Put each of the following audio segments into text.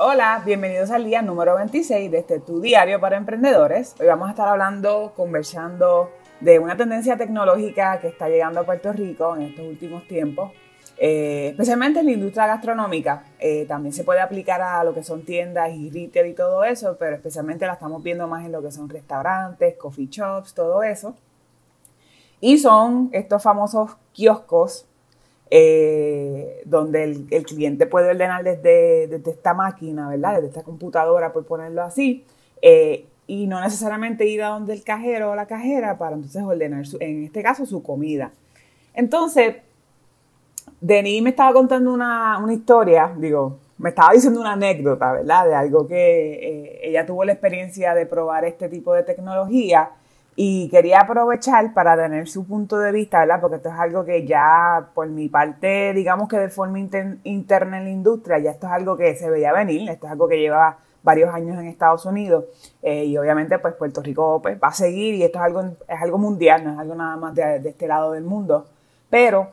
Hola, bienvenidos al día número 26 de este Tu Diario para Emprendedores. Hoy vamos a estar hablando, conversando de una tendencia tecnológica que está llegando a Puerto Rico en estos últimos tiempos, eh, especialmente en la industria gastronómica. Eh, también se puede aplicar a lo que son tiendas y retail y todo eso, pero especialmente la estamos viendo más en lo que son restaurantes, coffee shops, todo eso. Y son estos famosos kioscos eh, donde el, cliente puede ordenar desde, esta máquina, ¿verdad? Desde esta computadora, por ponerlo así, eh, y no necesariamente ir a donde el cajero o la cajera para entonces ordenar, en este caso, su comida. Entonces, Denis me estaba contando una, historia, digo, me estaba diciendo una anécdota, ¿verdad? De algo que eh, ella tuvo la experiencia de probar este tipo de tecnología y quería aprovechar para tener su punto de vista, ¿verdad? Porque esto es algo que ya, por mi parte, digamos que de forma interna en la industria, ya esto es algo que se veía venir, esto es algo que lleva varios años en Estados Unidos eh, y obviamente pues Puerto Rico pues, va a seguir y esto es algo, es algo mundial, no es algo nada más de, de este lado del mundo. Pero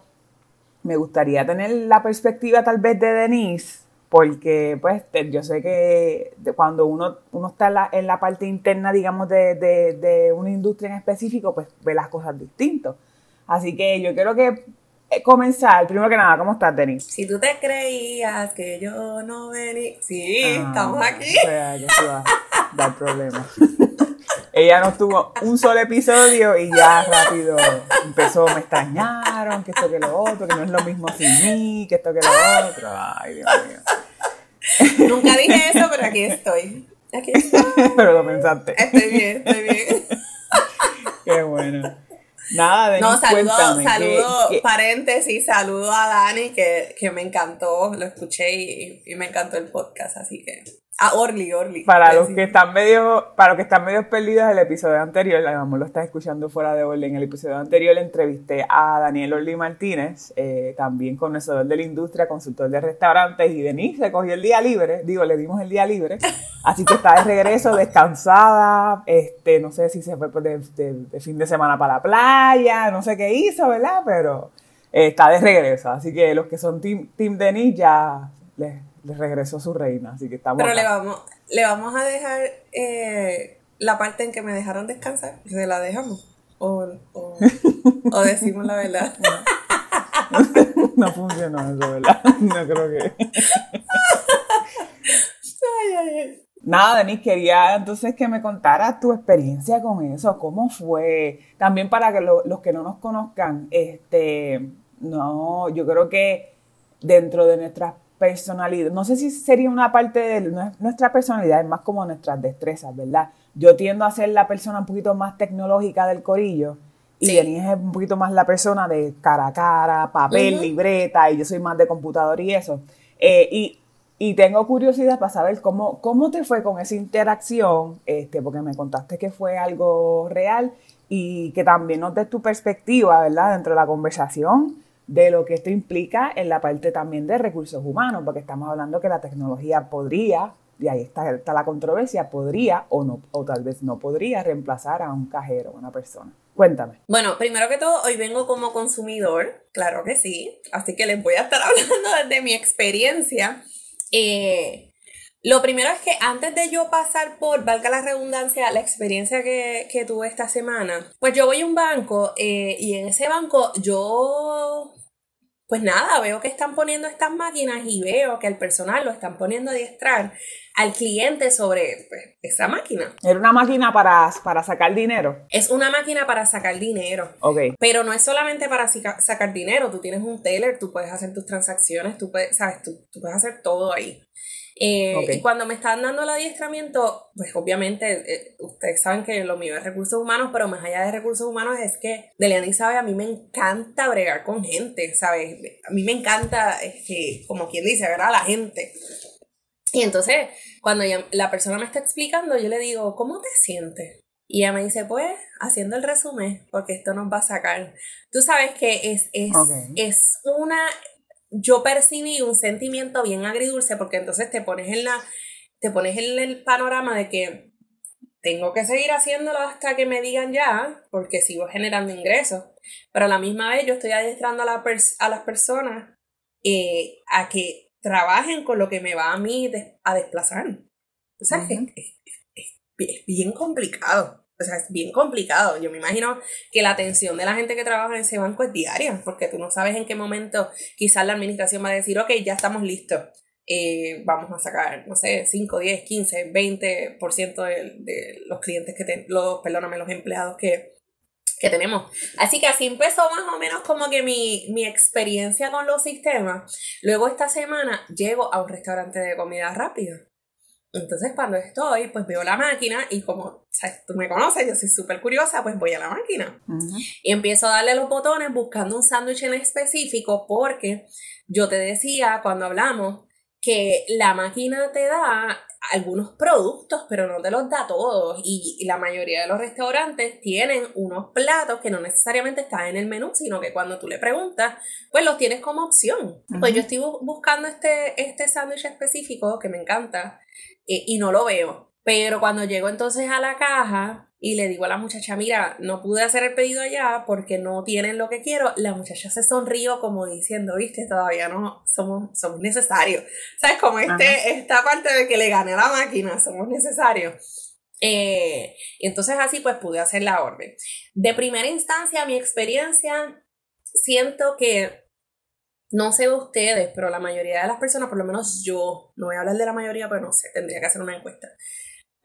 me gustaría tener la perspectiva tal vez de Denise porque pues yo sé que cuando uno, uno está en la, parte interna, digamos, de, una industria en específico, pues ve las cosas distintas. Así que yo quiero que eh, comenzar, primero que nada, ¿cómo estás, Denis? Si tú te creías que yo no venía, sí, ah, estamos aquí. O sea, que se va a dar problemas. Ella no tuvo un solo episodio y ya rápido empezó, me extrañaron, que esto que lo otro, que no es lo mismo sin mí, que esto que lo otro. Ay, Dios mío. Nunca dije eso, pero aquí estoy. Aquí estoy. pero lo pensaste. Estoy bien, estoy bien. Qué bueno. Nada, de No, saludo, saludo, paréntesis, saludo a Dani, que, que me encantó, lo escuché y, y me encantó el podcast, así que Ah, Orly, Orly. Para los que están medio, para los que están medio perdidos el episodio anterior, la mamá lo está escuchando fuera de Orly. En el episodio anterior entrevisté a Daniel Orly Martínez, eh, también conocedor de la industria, consultor de restaurantes, y Denise se cogió el día libre, digo, le dimos el día libre, así que está de regreso, descansada, este, no sé si se fue de, de, fin de semana para la playa, no sé qué hizo, ¿verdad? Pero eh, está de regreso, así que los que son Team, team Denise ya les le regresó su reina, así que estamos. Pero le vamos, le vamos a dejar eh, la parte en que me dejaron descansar, se la dejamos. O, o, decimos la verdad. No, funcionó eso, ¿verdad? No creo que. ay, ay, ay. Nada, Denis, quería entonces que me contaras tu experiencia con eso, cómo fue. También para que los que no nos conozcan, este, no, yo creo que dentro de nuestras personalidad, no sé si sería una parte de nuestra personalidad, es más como nuestras destrezas, ¿verdad? Yo tiendo a ser la persona un poquito más tecnológica del corillo y Denise es un poquito más la persona de cara a cara, papel, libreta, y yo soy más de computador y eso. Eh, y, y, tengo curiosidad para saber cómo, cómo te fue con esa interacción, este, porque me contaste que fue algo real y que también nos des tu perspectiva, ¿verdad? Dentro de la conversación de lo que esto implica en la parte también de recursos humanos, porque estamos hablando que la tecnología podría, y ahí está, está la controversia, podría o, no, o tal vez no podría reemplazar a un cajero, a una persona. Cuéntame. Bueno, primero que todo, hoy vengo como consumidor, claro que sí, así que les voy a estar hablando desde mi experiencia. Eh, lo primero es que antes de yo pasar por, valga la redundancia, la experiencia que, tuve esta semana, pues yo voy a un banco eh, y en ese banco yo pues nada, veo que están poniendo estas máquinas y veo que el personal lo están poniendo a diestrar al cliente sobre pues, esa máquina. ¿Era una máquina para, para sacar dinero? Es una máquina para sacar dinero. Ok. Pero no es solamente para sacar dinero, tú tienes un teller, tú puedes hacer tus transacciones, tú puedes, sabes, tú, tú puedes hacer todo ahí. Eh, y cuando me están dando el adiestramiento, pues obviamente eh, ustedes saben que lo mío es recursos humanos, pero más allá de recursos humanos es que Deliani sabe, a mí me encanta bregar con gente, ¿sabes? A mí me encanta, este, como quien dice, ¿verdad? La gente. Y entonces, cuando la persona me está explicando, yo le digo, ¿cómo te sientes? Y ella me dice, pues, haciendo el resumen, porque esto nos va a sacar. Tú sabes que es, es, es una yo percibí un sentimiento bien agridulce porque entonces te pones en la te pones en el panorama de que tengo que seguir haciéndolo hasta que me digan ya, porque sigo generando ingresos. Pero a la misma vez yo estoy adiestrando a, la a las personas eh, a que trabajen con lo que me va a mí a desplazar. O sea, es, bien complicado. O sea, es bien complicado. Yo me imagino que la atención de la gente que trabaja en ese banco es diaria, porque tú no sabes en qué momento quizás la administración va a decir, ok, ya estamos listos. Eh, vamos a sacar, no sé, 5, 10, 15, 20% de, de los clientes que tenemos, los, perdóname, los empleados que, que tenemos. Así que así empezó más o menos como que mi, mi experiencia con los sistemas. Luego esta semana llego a un restaurante de comida rápida entonces cuando estoy, pues veo la máquina y como tú me conoces, yo soy súper curiosa, pues voy a la máquina. Y empiezo a darle los botones buscando un sándwich en específico porque yo te decía cuando hablamos que la máquina te da algunos productos, pero no te los da todos. Y, la mayoría de los restaurantes tienen unos platos que no necesariamente están en el menú, sino que cuando tú le preguntas, pues los tienes como opción. Pues yo estoy buscando este, este sándwich específico que me encanta eh, y no lo veo. Pero cuando llego entonces a la caja y le digo a la muchacha, mira, no pude hacer el pedido allá porque no tienen lo que quiero, la muchacha se sonrió como diciendo, viste, todavía no somos, somos necesarios. ¿Sabes? Como este, esta parte de que le gane a la máquina, somos necesarios. Eh, entonces así pues pude hacer la orden. De primera instancia, mi experiencia, siento que no sé ustedes, pero la mayoría de las personas, por lo menos yo, no voy a hablar de la mayoría, pero no sé, tendría que hacer una encuesta.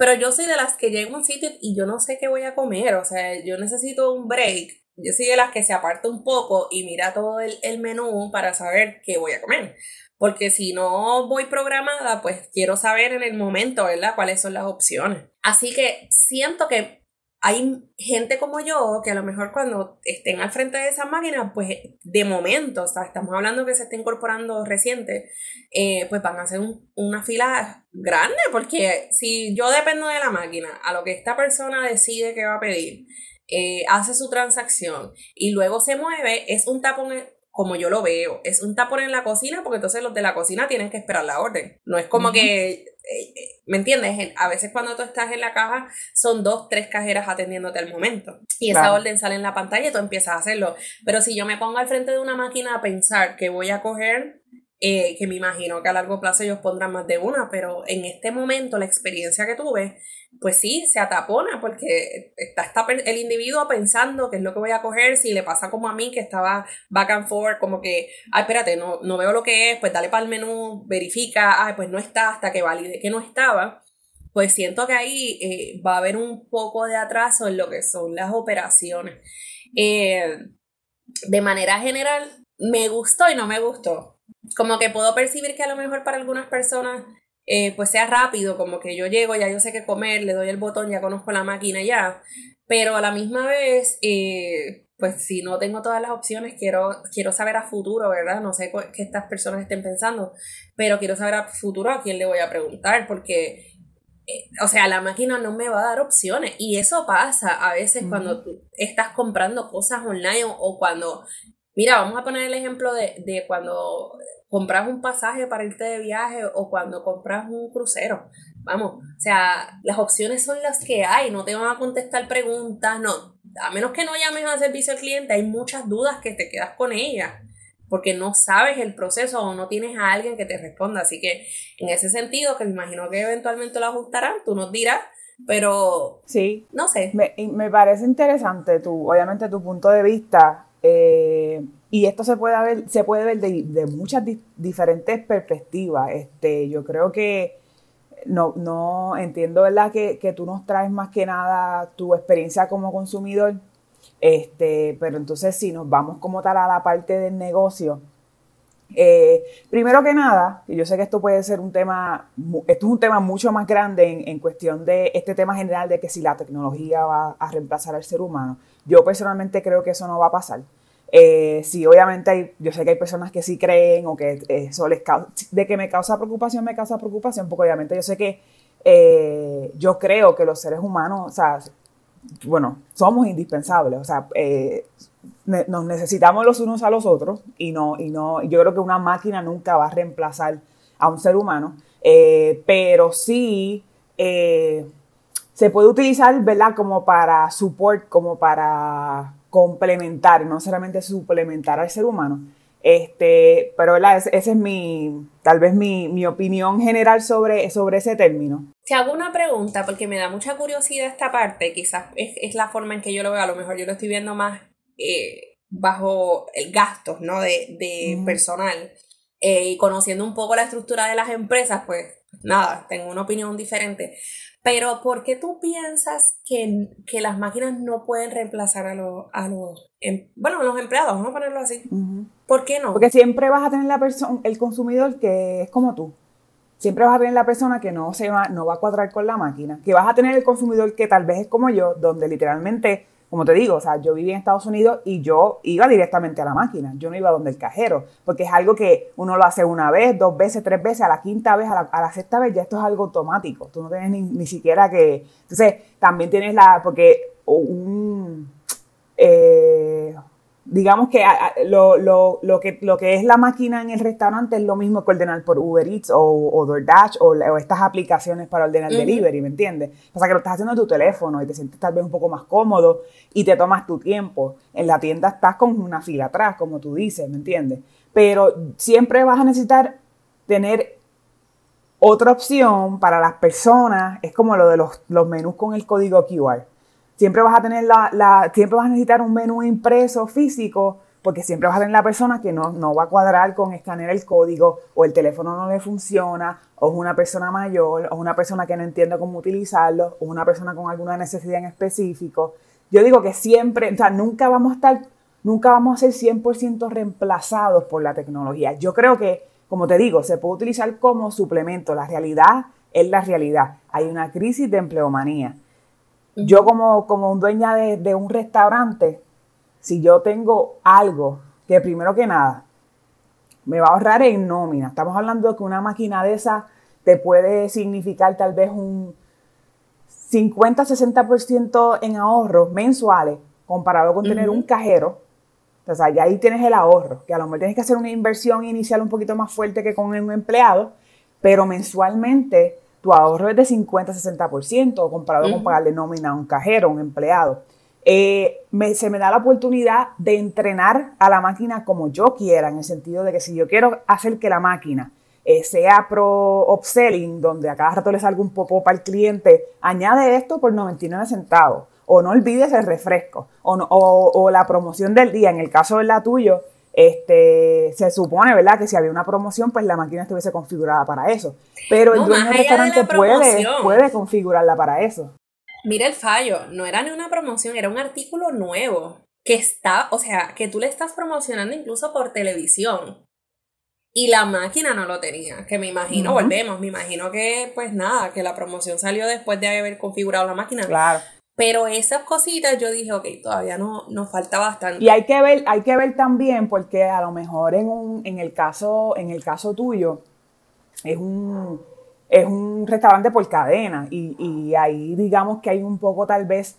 Pero yo soy de las que llego a un sitio y yo no sé qué voy a comer, o sea, yo necesito un break. Yo soy de las que se aparta un poco y mira todo el, el menú para saber qué voy a comer. Porque si no voy programada, pues quiero saber en el momento, ¿verdad? Cuáles son las opciones. Así que siento que hay gente como yo que a lo mejor cuando estén al frente de esa máquina, pues de momento, o sea, estamos hablando que se está incorporando reciente, eh, pues van a hacer una fila grande, porque si yo dependo de la máquina, a lo que esta persona decide que va a pedir, eh, hace su transacción y luego se mueve, es un tapón como yo lo veo, es un tapón en la cocina porque entonces los de la cocina tienen que esperar la orden. No es como que, ¿me entiendes? A veces cuando tú estás en la caja son dos, tres cajeras atendiéndote al momento y esa orden sale en la pantalla y tú empiezas a hacerlo. Pero si yo me pongo al frente de una máquina a pensar que voy a coger eh, que me imagino que a largo plazo ellos pondrán más de una, pero en este momento la experiencia que tuve, pues sí, se atapona porque está, está el individuo pensando qué es lo que voy a coger, si le pasa como a mí que estaba back and forth, como que, ay, espérate, no, no veo lo que es, pues dale para el menú, verifica, ay, pues no está hasta que valide que no estaba. Pues siento que ahí eh, va a haber un poco de atraso en lo que son las operaciones. Eh, de manera general, me gustó y no me gustó como que puedo percibir que a lo mejor para algunas personas eh, pues sea rápido, como que yo llego, ya yo sé qué comer, le doy el botón, ya conozco la máquina ya, pero a la misma vez, eh, pues si no tengo todas las opciones, quiero, quiero saber a futuro, ¿verdad? No sé qué estas personas estén pensando, pero quiero saber a futuro a quién le voy a preguntar, porque eh, o sea, la máquina no me va a dar opciones. Y eso pasa a veces cuando tú estás comprando cosas online o, cuando, mira, vamos a poner el ejemplo de, de, cuando compras un pasaje para irte de viaje o cuando compras un crucero. Vamos, o sea, las opciones son las que hay, no te van a contestar preguntas, no, a menos que no llames al servicio al cliente, hay muchas dudas que te quedas con ellas, porque no sabes el proceso o no tienes a alguien que te responda. Así que en ese sentido, que me imagino que eventualmente lo ajustarán, tú nos dirás, pero sí, no sé. Me, me parece interesante tu, obviamente tu punto de vista Eh, y esto se puede ver, se puede ver de, muchas diferentes perspectivas. Este, yo creo que no, no entiendo, ¿verdad? Que, que, tú nos traes más que nada tu experiencia como consumidor. Este, pero entonces si nos vamos como tal a la parte del negocio, eh, primero que nada, y yo sé que esto puede ser un tema, esto es un tema mucho más grande en, cuestión de este tema general de que si la tecnología va a reemplazar al ser humano. Yo personalmente creo que eso no va a pasar. Eh, sí, obviamente hay, yo sé que hay personas que sí creen o que eso les causa, de que me causa preocupación, me causa preocupación, porque obviamente yo sé que eh, yo creo que los seres humanos, o sea, bueno, somos indispensables, o sea, eh, nos necesitamos los unos a los otros y no, y no, yo creo que una máquina nunca va a reemplazar a un ser humano, eh, pero sí eh, se puede utilizar, ¿verdad? Como para support, como para complementar, no solamente suplementar al ser humano. Este, pero ¿verdad? Esa es mi, tal vez mi, opinión general sobre, sobre ese término. Te hago una pregunta porque me da mucha curiosidad esta parte, quizás es, la forma en que yo lo veo, a lo mejor yo lo estoy viendo más eh, bajo el gasto, ¿no? De, personal. Eh, y conociendo un poco la estructura de las empresas, pues nada, tengo una opinión diferente. Pero ¿por qué tú piensas que, que las máquinas no pueden reemplazar a los, a los, em, bueno, los empleados, vamos a ponerlo así? ¿Por qué no? Porque siempre vas a tener la persona, el consumidor que es como tú. Siempre vas a tener la persona que no, se va, no va a cuadrar con la máquina. Que vas a tener el consumidor que tal vez es como yo, donde literalmente como te digo, o sea, yo viví en Estados Unidos y yo iba directamente a la máquina, yo no iba donde el cajero, porque es algo que uno lo hace una vez, dos veces, tres veces, a la quinta vez, a la, sexta vez, ya esto es algo automático, tú no tienes ni, ni siquiera que... Entonces, también tienes la, porque un... Eh, digamos que lo, lo, lo, que lo que es la máquina en el restaurante es lo mismo que ordenar por Uber Eats o, o DoorDash o, estas aplicaciones para ordenar delivery, ¿me entiendes? Pasa que lo estás haciendo en tu teléfono y te sientes tal vez un poco más cómodo y te tomas tu tiempo. En la tienda estás con una fila atrás, como tú dices, ¿me entiendes? Pero siempre vas a necesitar tener otra opción para las personas, es como lo de los, los menús con el código QR siempre vas a tener la, siempre vas a necesitar un menú impreso físico porque siempre vas a tener la persona que no, no va a cuadrar con escanear el código o el teléfono no le funciona o es una persona mayor o una persona que no entiende cómo utilizarlo o una persona con alguna necesidad en específico. Yo digo que siempre, o sea, nunca vamos a estar, nunca vamos a ser 100% reemplazados por la tecnología. Yo creo que, como te digo, se puede utilizar como suplemento. La realidad es la realidad. Hay una crisis de empleomanía. Yo como, como dueña de, un restaurante, si yo tengo algo que primero que nada me va a ahorrar en nómina, estamos hablando de que una máquina de esa te puede significar tal vez un 50-60% en ahorros mensuales comparado con tener un cajero. O sea, ya ahí tienes el ahorro, que a lo mejor tienes que hacer una inversión inicial un poquito más fuerte que con un empleado, pero mensualmente tu ahorro es de 50-60% comparado con pagarle nómina a un cajero, a un empleado. Eh, se me da la oportunidad de entrenar a la máquina como yo quiera, en el sentido de que si yo quiero hacer que la máquina eh, sea pro upselling, donde a cada rato le salga un poco para el cliente, añade esto por 99 centavos, o no olvides el refresco, o, o la promoción del día, en el caso de la tuyo, este, se supone, ¿verdad? Que si había una promoción, pues la máquina estuviese configurada para eso. Pero el dueño del restaurante puede, puede configurarla para eso. Mira el fallo, no era ni una promoción, era un artículo nuevo que está, o sea, que tú le estás promocionando incluso por televisión. Y la máquina no lo tenía, que me imagino, volvemos, me imagino que pues nada, que la promoción salió después de haber configurado la máquina. Claro. Pero esas cositas yo dije, ok, todavía no nos falta bastante. Y hay que ver, hay que ver también, porque a lo mejor en un, en el caso, en el caso tuyo, es un, es un restaurante por cadena. Y, y ahí digamos que hay un poco tal vez,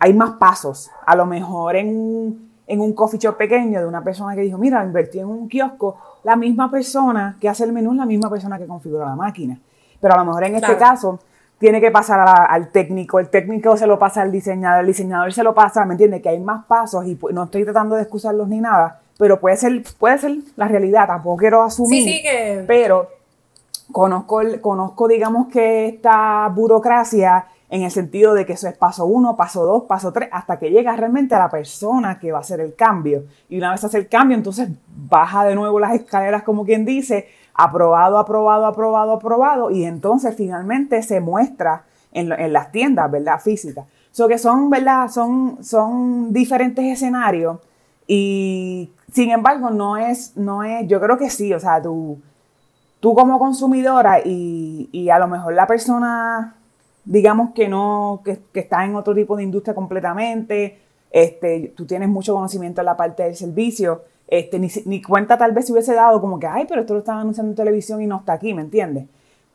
hay más pasos. A lo mejor en, en un coffee shop pequeño de una persona que dijo, mira, invertí en un kiosco, la misma persona que hace el menú es la misma persona que configura la máquina. Pero a lo mejor en este caso tiene que pasar al técnico, el técnico se lo pasa al diseñador, el diseñador se lo pasa, ¿me entiendes? Que hay más pasos y no estoy tratando de excusarlos ni nada, pero puede ser, puede ser la realidad, tampoco quiero asumir, sí, sí que... pero conozco, conozco, digamos que esta burocracia en el sentido de que eso es paso uno, paso dos, paso tres, hasta que llega realmente a la persona que va a hacer el cambio. Y una vez hace el cambio, entonces baja de nuevo las escaleras, como quien dice, aprobado, aprobado, aprobado, aprobado, y entonces finalmente se muestra en, las tiendas, ¿verdad? Físicas. So que son, ¿verdad? Son, son diferentes escenarios y sin embargo no es, no es, yo creo que sí, o sea, tú, tú como consumidora y, y a lo mejor la persona digamos que no, que, está en otro tipo de industria completamente, este, tú tienes mucho conocimiento en la parte del servicio, este, ni, ni cuenta tal vez si hubiese dado como que, ay, pero esto lo están anunciando en televisión y no está aquí, ¿me entiendes?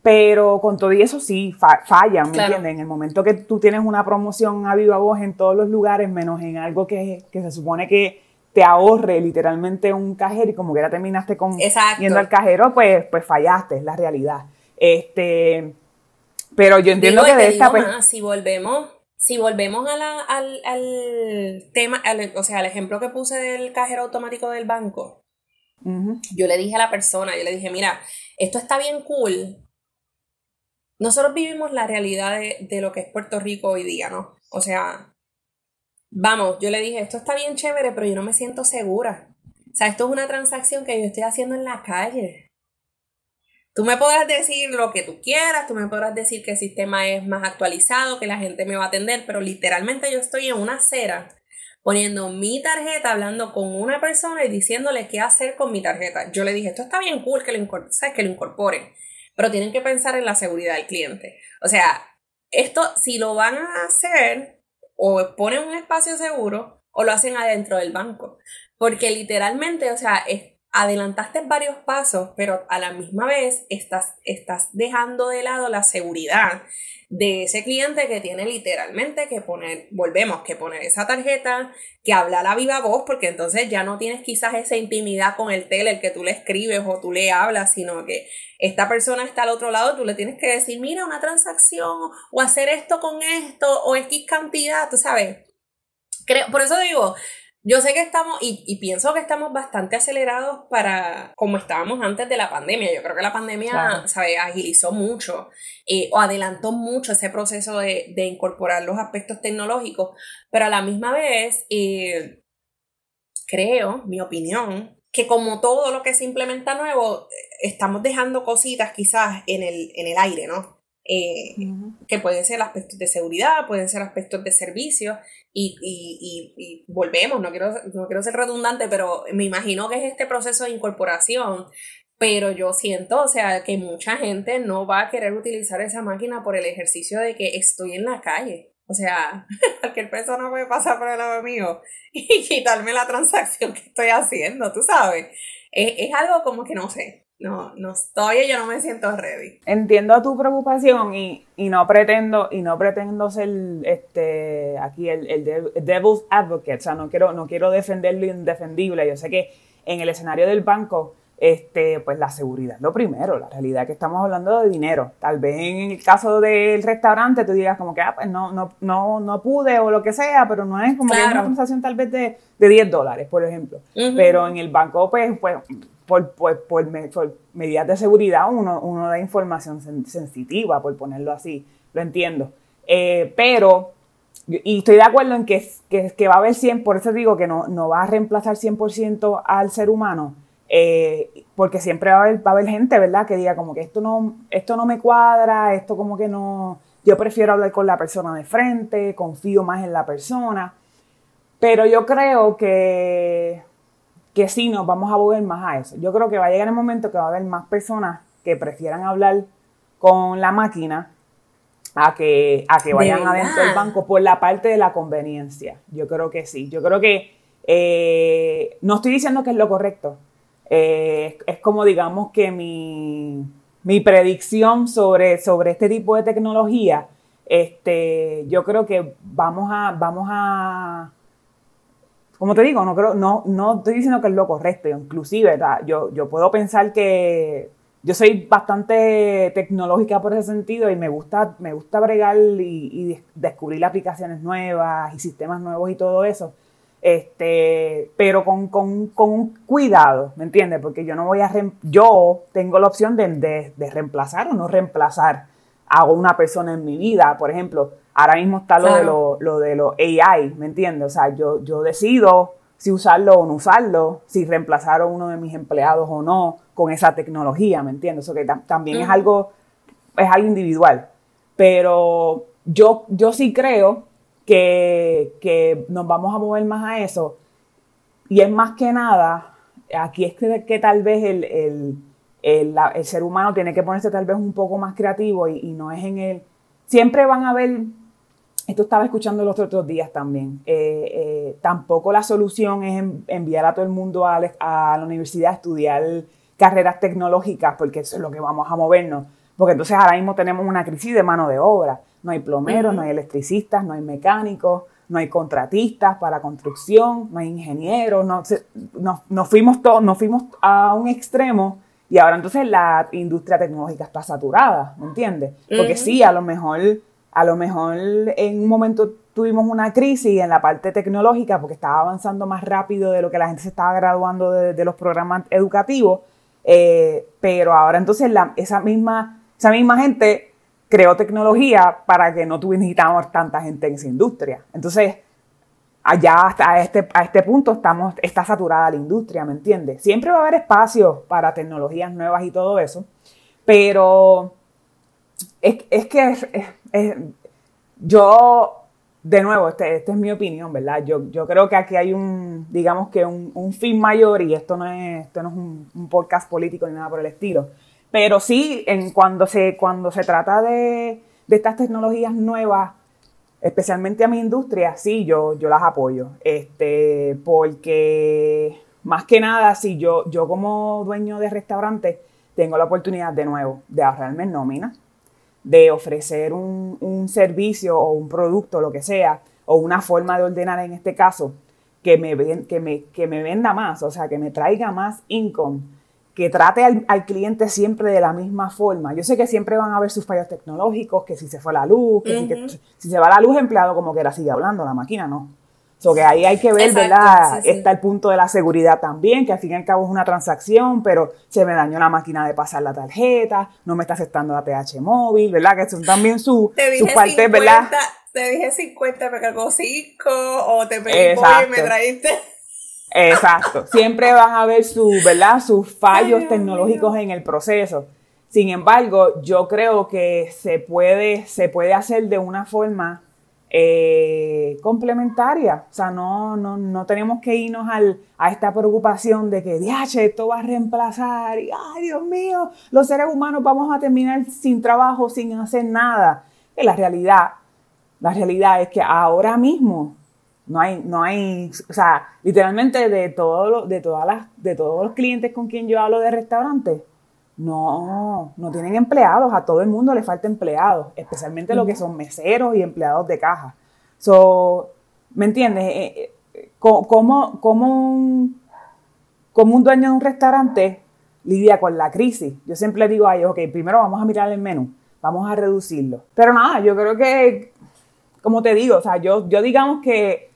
Pero con todo y eso sí, fallan, ¿me entiendes? En el momento que tú tienes una promoción a viva voz en todos los lugares, menos en algo que, que se supone que te ahorre literalmente un cajero y como que ya terminaste con yendo al cajero, pues, pues fallaste, es la realidad. Este, pero yo entiendo que de esta... Más, si volvemos, si volvemos a la, al, al, tema, o sea, al ejemplo que puse del cajero automático del banco, yo le dije a la persona, yo le dije, mira, esto está bien cool. Nosotros vivimos la realidad de, de lo que es Puerto Rico hoy día, ¿no? O sea, vamos, yo le dije, esto está bien chévere, pero yo no me siento segura. O sea, esto es una transacción que yo estoy haciendo en la calle. Tú me podrás decir lo que tú quieras, tú me podrás decir que el sistema es más actualizado, que la gente me va a atender, pero literalmente yo estoy en una acera poniendo mi tarjeta, hablando con una persona y diciéndole qué hacer con mi tarjeta. Yo le dije, esto está bien cool que lo, ¿sabes? que lo incorporen, pero tienen que pensar en la seguridad del cliente. O sea, esto si lo van a hacer o ponen un espacio seguro o lo hacen adentro del banco. Porque literalmente, o sea, es, adelantaste varios pasos, pero a la misma vez estás, estás dejando de lado la seguridad de ese cliente que tiene literalmente que poner, volvemos, que poner esa tarjeta, que habla a viva voz, porque entonces ya no tienes quizás esa intimidad con el teller que tú le escribes o tú le hablas, sino que esta persona está al otro lado, tú le tienes que decir, mira, una transacción o hacer esto con esto o X cantidad, tú sabes. Creo, por eso digo, yo sé que estamos, y, pienso que estamos bastante acelerados para como estábamos antes de la pandemia. Yo creo que la pandemia, Agilizó mucho eh, o adelantó mucho ese proceso de, incorporar los aspectos tecnológicos, pero a la misma vez, eh, creo, mi opinión, que como todo lo que se implementa nuevo, estamos dejando cositas quizás en el, en el aire, ¿no? Eh, que pueden ser aspectos de seguridad, pueden ser aspectos de servicio, y, y, y, volvemos, no quiero, no quiero ser redundante, pero me imagino que es este proceso de incorporación, pero yo siento, o sea, que mucha gente no va a querer utilizar esa máquina por el ejercicio de que estoy en la calle. O sea, cualquier persona puede pasar por el lado mío y quitarme la transacción que estoy haciendo, tú sabes. Es, es algo como que no sé, no, no estoy, yo no me siento ready. Entiendo tu preocupación y, no pretendo, y no pretendo ser este aquí el, el, devil's advocate, o sea, no quiero, no quiero defender lo indefendible. Yo sé que en el escenario del banco, este, pues la seguridad lo primero, la realidad es que estamos hablando de dinero. Tal vez en el caso del restaurante tú digas como que ah, pues no, no, no, no pude o lo que sea, pero no es como que una transacción tal vez de, de 10 dólares, por ejemplo. Pero en el banco, pues, pues por, por, por, medidas de seguridad uno, uno da información sensitiva, por ponerlo así, lo entiendo. Eh, pero, y estoy de acuerdo en que, que, va a haber 100, por eso digo que no, no va a reemplazar 100% al ser humano, eh, porque siempre va a, haber, va a haber gente, ¿verdad?, que diga como que esto no, esto no me cuadra, esto como que no, yo prefiero hablar con la persona de frente, confío más en la persona, pero yo creo que que sí nos vamos a volver más a eso. Yo creo que va a llegar el momento que va a haber más personas que prefieran hablar con la máquina a que, a que vayan adentro del banco por la parte de la conveniencia. Yo creo que sí. Yo creo que eh, no estoy diciendo que es lo correcto. Eh, es como digamos que mi, mi predicción sobre, sobre este tipo de tecnología, este, yo creo que vamos a, vamos a como te digo, no creo, no, no estoy diciendo que es lo correcto, inclusive yo, yo puedo pensar que yo soy bastante tecnológica por ese sentido y me gusta, me gusta bregar y, descubrir aplicaciones nuevas y sistemas nuevos y todo eso. Este, pero con, con, con cuidado, ¿me entiendes? Porque yo no voy a, yo tengo la opción de, de, reemplazar o no reemplazar hago una persona en mi vida. Por ejemplo, ahora mismo está lo, de, lo, lo de los AI, ¿me entiendes? O sea, yo, yo decido si usarlo o no usarlo, si reemplazar a uno de mis empleados o no con esa tecnología, ¿me entiendes? O que también es algo, es algo individual. Pero yo, yo sí creo que, que, nos vamos a mover más a eso. Y es más que nada, aquí es que, que tal vez el, el, el, el, ser humano tiene que ponerse tal vez un poco más creativo y, y no es en el... Siempre van a haber esto estaba escuchando los otros días también. Eh, eh, tampoco la solución es enviar a todo el mundo a, la universidad a estudiar carreras tecnológicas, porque eso es lo que vamos a movernos. Porque entonces ahora mismo tenemos una crisis de mano de obra. No hay plomeros, no hay electricistas, no hay mecánicos, no hay contratistas para construcción, no hay ingenieros. No, nos, fuimos todos, nos fuimos a un extremo y ahora entonces la industria tecnológica está saturada, ¿me entiendes? Porque sí, a lo mejor a lo mejor en un momento tuvimos una crisis en la parte tecnológica porque estaba avanzando más rápido de lo que la gente se estaba graduando de, los programas educativos, eh, pero ahora entonces esa, misma, esa misma gente creó tecnología para que no necesitamos tanta gente en esa industria. Entonces, allá hasta este, a este punto estamos, está saturada la industria, ¿me entiendes? Siempre va a haber espacio para tecnologías nuevas y todo eso, pero es, es que yo, de nuevo, esta este es mi opinión, ¿verdad? Yo, yo creo que aquí hay un, digamos que un, fin mayor y esto no es, esto no es un, podcast político ni nada por el estilo. Pero sí, en cuando se, cuando se trata de, de estas tecnologías nuevas, especialmente a mi industria, sí, yo, yo las apoyo. Este, porque más que nada, si yo, yo como dueño de restaurante tengo la oportunidad de nuevo de ahorrarme en nómina, de ofrecer un, servicio o un producto, lo que sea, o una forma de ordenar en este caso, que me, que me, que me venda más, o sea, que me traiga más income, que trate al, cliente siempre de la misma forma. Yo sé que siempre van a haber sus fallos tecnológicos, que si se fue la luz, que, si, se va la luz, empleado como que era sigue hablando, la máquina no. So que ahí hay que ver, ¿verdad? Está el punto de la seguridad también, que al fin y al cabo es una transacción, pero se me dañó la máquina de pasar la tarjeta, no me está aceptando la TH móvil, ¿verdad? Que son también sus partes, ¿verdad? Te dije 50, me cargó 5, o te pedí y me traíste. Exacto. Siempre van a haber sus, ¿verdad? Sus fallos tecnológicos en el proceso. Sin embargo, yo creo que se puede, se puede hacer de una forma eh, complementaria. O sea, no, no, no tenemos que irnos al, a esta preocupación de que, diache, esto va a reemplazar y, ay, Dios mío, los seres humanos vamos a terminar sin trabajo, sin hacer nada. Y la realidad, la realidad es que ahora mismo no hay, no hay, o sea, literalmente de, todo de, todas las, de todos los clientes con quien yo hablo de restaurantes, no, no tienen empleados, a todo el mundo le falta empleados, especialmente lo que son meseros y empleados de caja. So, ¿me entiendes? Eh, eh, ¿Cómo, cómo, un, un dueño de un restaurante lidia con la crisis? Yo siempre digo a ellos, ok, primero vamos a mirar el menú, vamos a reducirlo. Pero nada, yo creo que, como te digo, o sea, yo, yo digamos que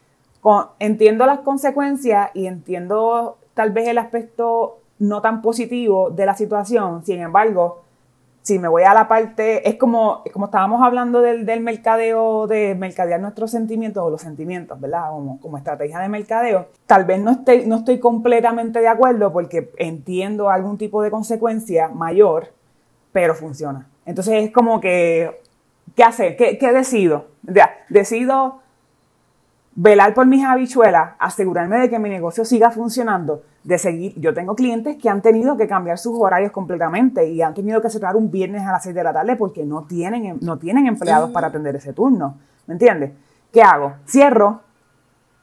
entiendo las consecuencias y entiendo tal vez el aspecto no tan positivo de la situación. Sin embargo, si me voy a la parte, es como, como estábamos hablando del, del mercadeo, de mercadear nuestros sentimientos o los sentimientos, ¿verdad? Como, como estrategia de mercadeo. Tal vez no, esté, no estoy completamente de acuerdo porque entiendo algún tipo de consecuencia mayor, pero funciona. Entonces es como que, ¿qué hacer? ¿Qué, qué decido? decido velar por mis habichuelas, asegurarme de que mi negocio siga funcionando, de seguir. Yo tengo clientes que han tenido que cambiar sus horarios completamente y han tenido que cerrar un viernes a las 6 de la tarde porque no tienen, no tienen empleados para atender ese turno. ¿Me entiendes? ¿Qué hago? Cierro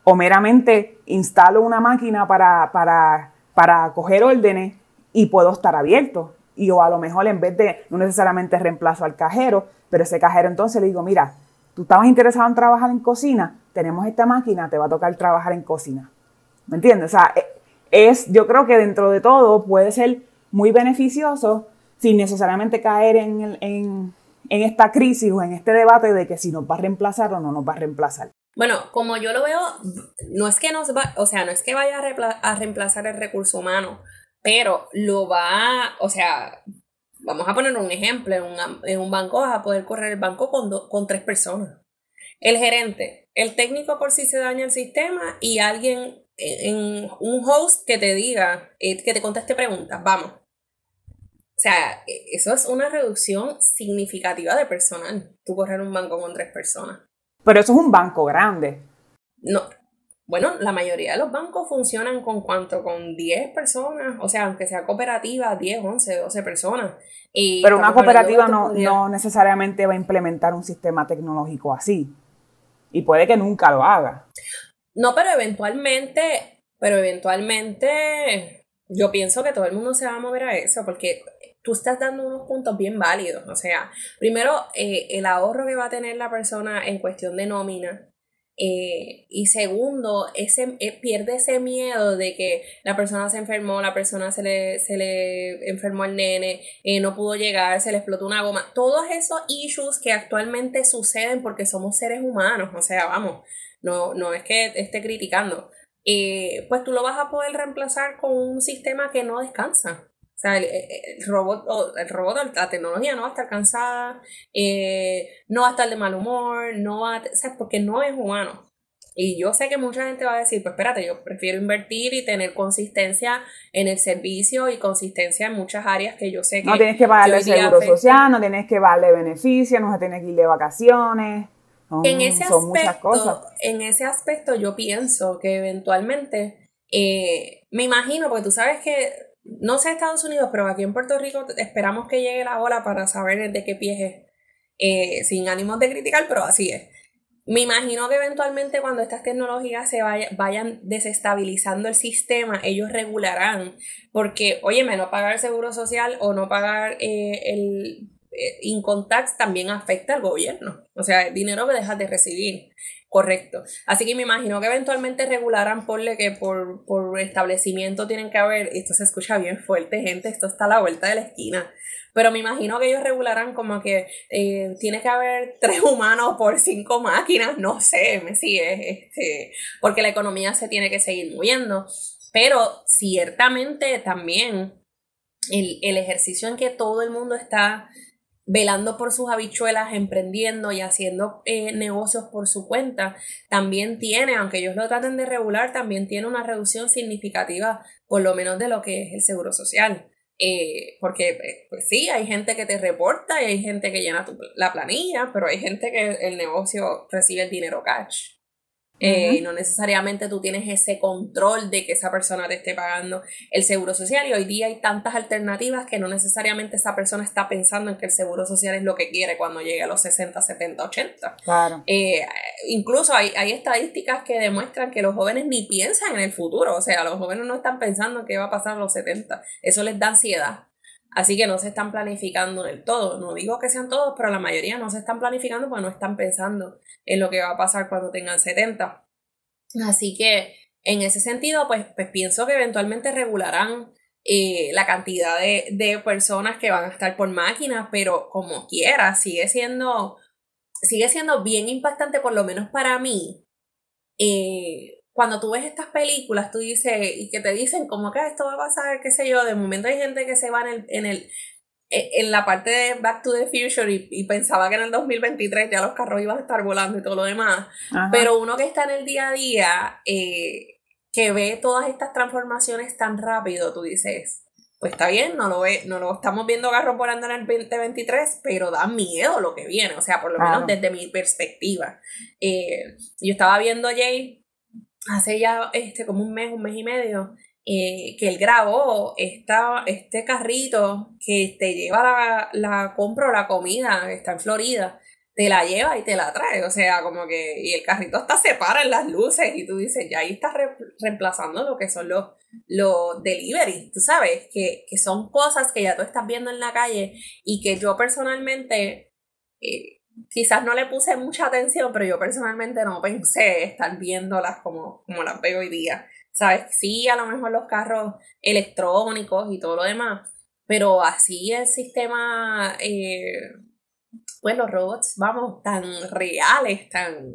o meramente instalo una máquina para, para, para coger órdenes y puedo estar abierto. Y o a lo mejor en vez de, no necesariamente reemplazo al cajero, pero ese cajero entonces le digo, mira, tú estabas interesado en trabajar en cocina, tenemos esta máquina, te va a tocar trabajar en cocina. ¿Me entiendes? O sea, e, es, yo creo que dentro de todo puede ser muy beneficioso sin necesariamente caer en, en, esta crisis o en este debate de que si nos va a reemplazar o no nos va a reemplazar. Bueno, como yo lo veo, no es que nos va, o sea, no es que vaya a, reemplazar el recurso humano, pero lo va, o sea, vamos a poner un ejemplo, en, un banco vas a poder correr el banco con, con tres personas. El gerente, el técnico por si se daña el sistema y alguien en un host que te diga, eh, que te conteste preguntas, vamos. O sea, e, eso es una reducción significativa de personal, tú correr un banco con tres personas. Pero eso es un banco grande. No, bueno, la mayoría de los bancos funcionan con cuánto, con 10 personas, o sea, aunque sea cooperativa, 10, 11, 12 personas. Pero una cooperativa no, no necesariamente va a implementar un sistema tecnológico así. Y puede que nunca lo haga. No, pero eventualmente, pero eventualmente yo pienso que todo el mundo se va a mover a eso, porque tú estás dando unos puntos bien válidos. O sea, primero, eh, el ahorro que va a tener la persona en cuestión de nómina. Eh, y segundo, ese, eh, pierde ese miedo de que la persona se enfermó, la persona se le, se le enfermó al nene, no pudo llegar, se le explotó una goma. Todos esos issues que actualmente suceden porque somos seres humanos. O sea, vamos, no, no es que esté criticando. pues tú lo vas a poder reemplazar con un sistema que no descansa. O sea, el, robot, el robot, la tecnología no va a estar cansada, eh, no va a estar de mal humor, no va a, o sea, porque no es humano. Y yo sé que mucha gente va a decir, pues espérate, yo prefiero invertir y tener consistencia en el servicio y consistencia en muchas áreas que yo sé que... No tienes que pagarle seguro social, no tienes que darle beneficios, no tienes que ir de vacaciones. en ese son muchas cosas. En ese aspecto yo pienso que eventualmente, eh, me imagino, porque tú sabes que no sé Estados Unidos, pero aquí en Puerto Rico esperamos que llegue la ola para saber de qué pie es, eh, sin ánimos de criticar, pero así es. Me imagino que eventualmente cuando estas tecnologías se vayan desestabilizando el sistema, ellos regularán, porque, oye, no pagar el seguro social o no pagar eh, el eh, income tax también afecta al gobierno. O sea, dinero que dejas de recibir. Correcto. Así que me imagino que eventualmente regularán porle que por, por establecimiento tienen que haber, esto se escucha bien fuerte, gente, esto está a la vuelta de la esquina. Pero me imagino que ellos regularán como que eh, tiene que haber tres humanos por cinco máquinas, no sé, me sigue, este, porque la economía se tiene que seguir moviendo. Pero ciertamente también el, el ejercicio en que todo el mundo está velando por sus habichuelas, emprendiendo y haciendo eh, negocios por su cuenta, también tiene, aunque ellos lo traten de regular, también tiene una reducción significativa, por lo menos de lo que es el seguro social. Eh, porque, eh, pues sí, hay gente que te reporta y hay gente que llena la planilla, pero hay gente que el negocio recibe el dinero cash. Eh, no necesariamente tú tienes ese control de que esa persona te esté pagando el seguro social y hoy día hay tantas alternativas que no necesariamente esa persona está pensando en que el seguro social es lo que quiere cuando llegue a los 60, 70, 80. Claro. Eh, incluso hay, hay estadísticas que demuestran que los jóvenes ni piensan en el futuro, o sea, los jóvenes no están pensando en qué va a pasar a los 70, eso les da ansiedad. Así que no se están planificando del todo. No digo que sean todos, pero la mayoría no se están planificando porque no están pensando en lo que va a pasar cuando tengan 70. Así que en ese sentido, pues, pues pienso que eventualmente regularán eh, la cantidad de, personas que van a estar por máquinas, pero como quiera, sigue siendo, sigue siendo bien impactante, por lo menos para mí. Eh, cuando tú ves estas películas, tú dices, y que te dicen como que esto va a pasar, qué sé yo, de momento hay gente que se va en el, en el, e, en la parte de Back to the Future y, pensaba que en el 2023 ya los carros iban a estar volando y todo lo demás. Pero uno que está en el día a día, eh, que ve todas estas transformaciones tan rápido, tú dices, pues está bien, no lo, ve, no lo estamos viendo carros volando en el 2023, pero da miedo lo que viene, o sea, por lo menos desde mi perspectiva. Eh, yo estaba viendo Jay hace ya este, como un mes, un mes y medio, eh, que él grabó esta, este carrito que te lleva la, la compra o la comida, que está en Florida, te la lleva y te la trae, o sea, como que, y el carrito hasta se para en las luces y tú dices, ya ahí estás reemplazando lo que son los, los tú sabes, que, que, son cosas que ya tú estás viendo en la calle y que yo personalmente... Eh, quizás no le puse mucha atención, pero yo personalmente no pensé estar viéndolas como, como las veo hoy día. ¿Sabes? Sí, a lo mejor los carros electrónicos y todo lo demás, pero así el sistema, eh, pues los robots, vamos, tan reales, tan,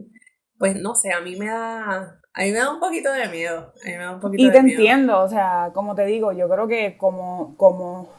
pues no sé, a mí me da, a mí me da un poquito de miedo. A mí me da un poquito y te entiendo, o sea, como te digo, yo creo que como, como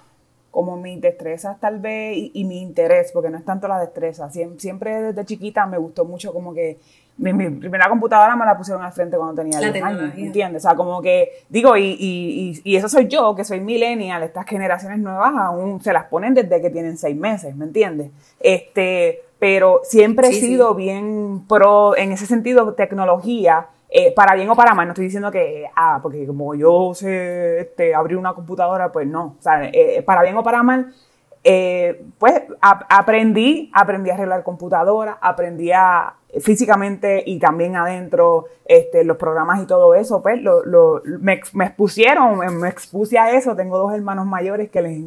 como mis destrezas tal vez y, mi interés, porque no es tanto la destreza. siempre desde chiquita me gustó mucho como que mi, primera computadora me la pusieron al frente cuando tenía 10 años, ¿entiendes? O sea, como que, digo, y, y, y, eso soy yo, que soy millennial, estas generaciones nuevas aún se las ponen desde que tienen 6 meses, ¿me entiendes? Este, pero siempre he sido bien pro, en ese sentido, tecnología, eh, para bien o para mal, no estoy diciendo que, ah, porque como yo sé este, abrir una computadora, pues no, o sea, eh, para bien o para mal, eh, pues aprendí, aprendí a arreglar computadora, aprendí a físicamente y también adentro este, los programas y todo eso, pues lo, me, expusieron, me, expuse a eso. Tengo dos hermanos mayores que les,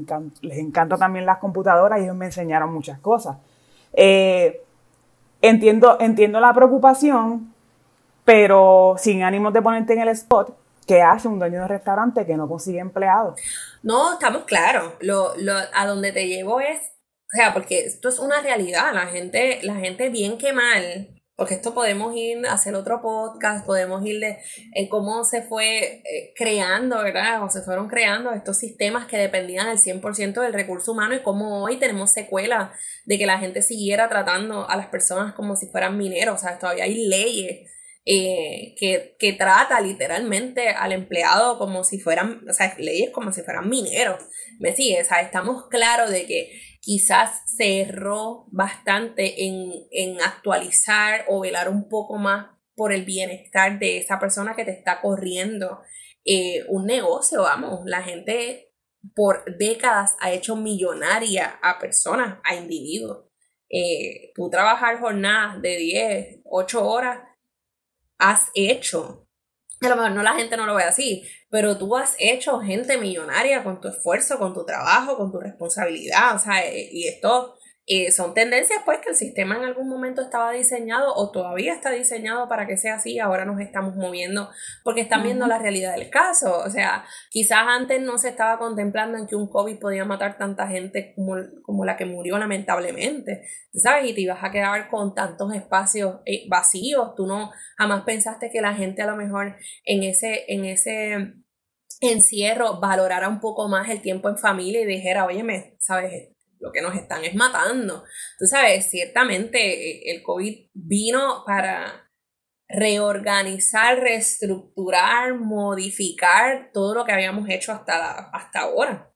les encanta también las computadoras y ellos me enseñaron muchas cosas. Eh, entiendo, entiendo la preocupación, pero sin ánimos de ponerte en el spot, ¿qué hace un dueño de restaurante que no consigue empleados? No, estamos claros. Lo, lo, a donde te llevo es, o sea, porque esto es una realidad. La gente, la gente bien que mal, porque esto podemos ir a hacer otro podcast, podemos ir de en cómo se fue eh, creando, ¿verdad? O se fueron creando estos sistemas que dependían al 100% del recurso humano y cómo hoy tenemos secuelas de que la gente siguiera tratando a las personas como si fueran mineros. O sea, todavía hay leyes eh, que, que, trata literalmente al empleado como si fueran, o sea, leyes como si fueran mineros. ¿Me sigue? O sea, estamos claros de que quizás se erró bastante en, en actualizar o velar un poco más por el bienestar de esa persona que te está corriendo eh, un negocio, vamos, la gente por décadas ha hecho millonaria a personas, a individuos. Eh, tú trabajar jornadas de 10, 8 horas has hecho. A lo mejor no la gente no lo ve así, pero tú has hecho gente millonaria con tu esfuerzo, con tu trabajo, con tu responsabilidad, o sea, y esto eh, son tendencias pues que el sistema en algún momento estaba diseñado o todavía está diseñado para que sea así, ahora nos estamos moviendo porque están viendo la realidad del caso, o sea, quizás antes no se estaba contemplando en que un COVID podía matar tanta gente como, como la que murió lamentablemente, ¿sabes? Y te ibas a quedar con tantos espacios eh, vacíos, tú no jamás pensaste que la gente a lo mejor en ese, en ese encierro valorara un poco más el tiempo en familia y dijera, oye, ¿sabes? Lo que nos están es matando. Tú sabes, ciertamente eh, el COVID vino para reorganizar, reestructurar, modificar todo lo que habíamos hecho hasta, hasta ahora.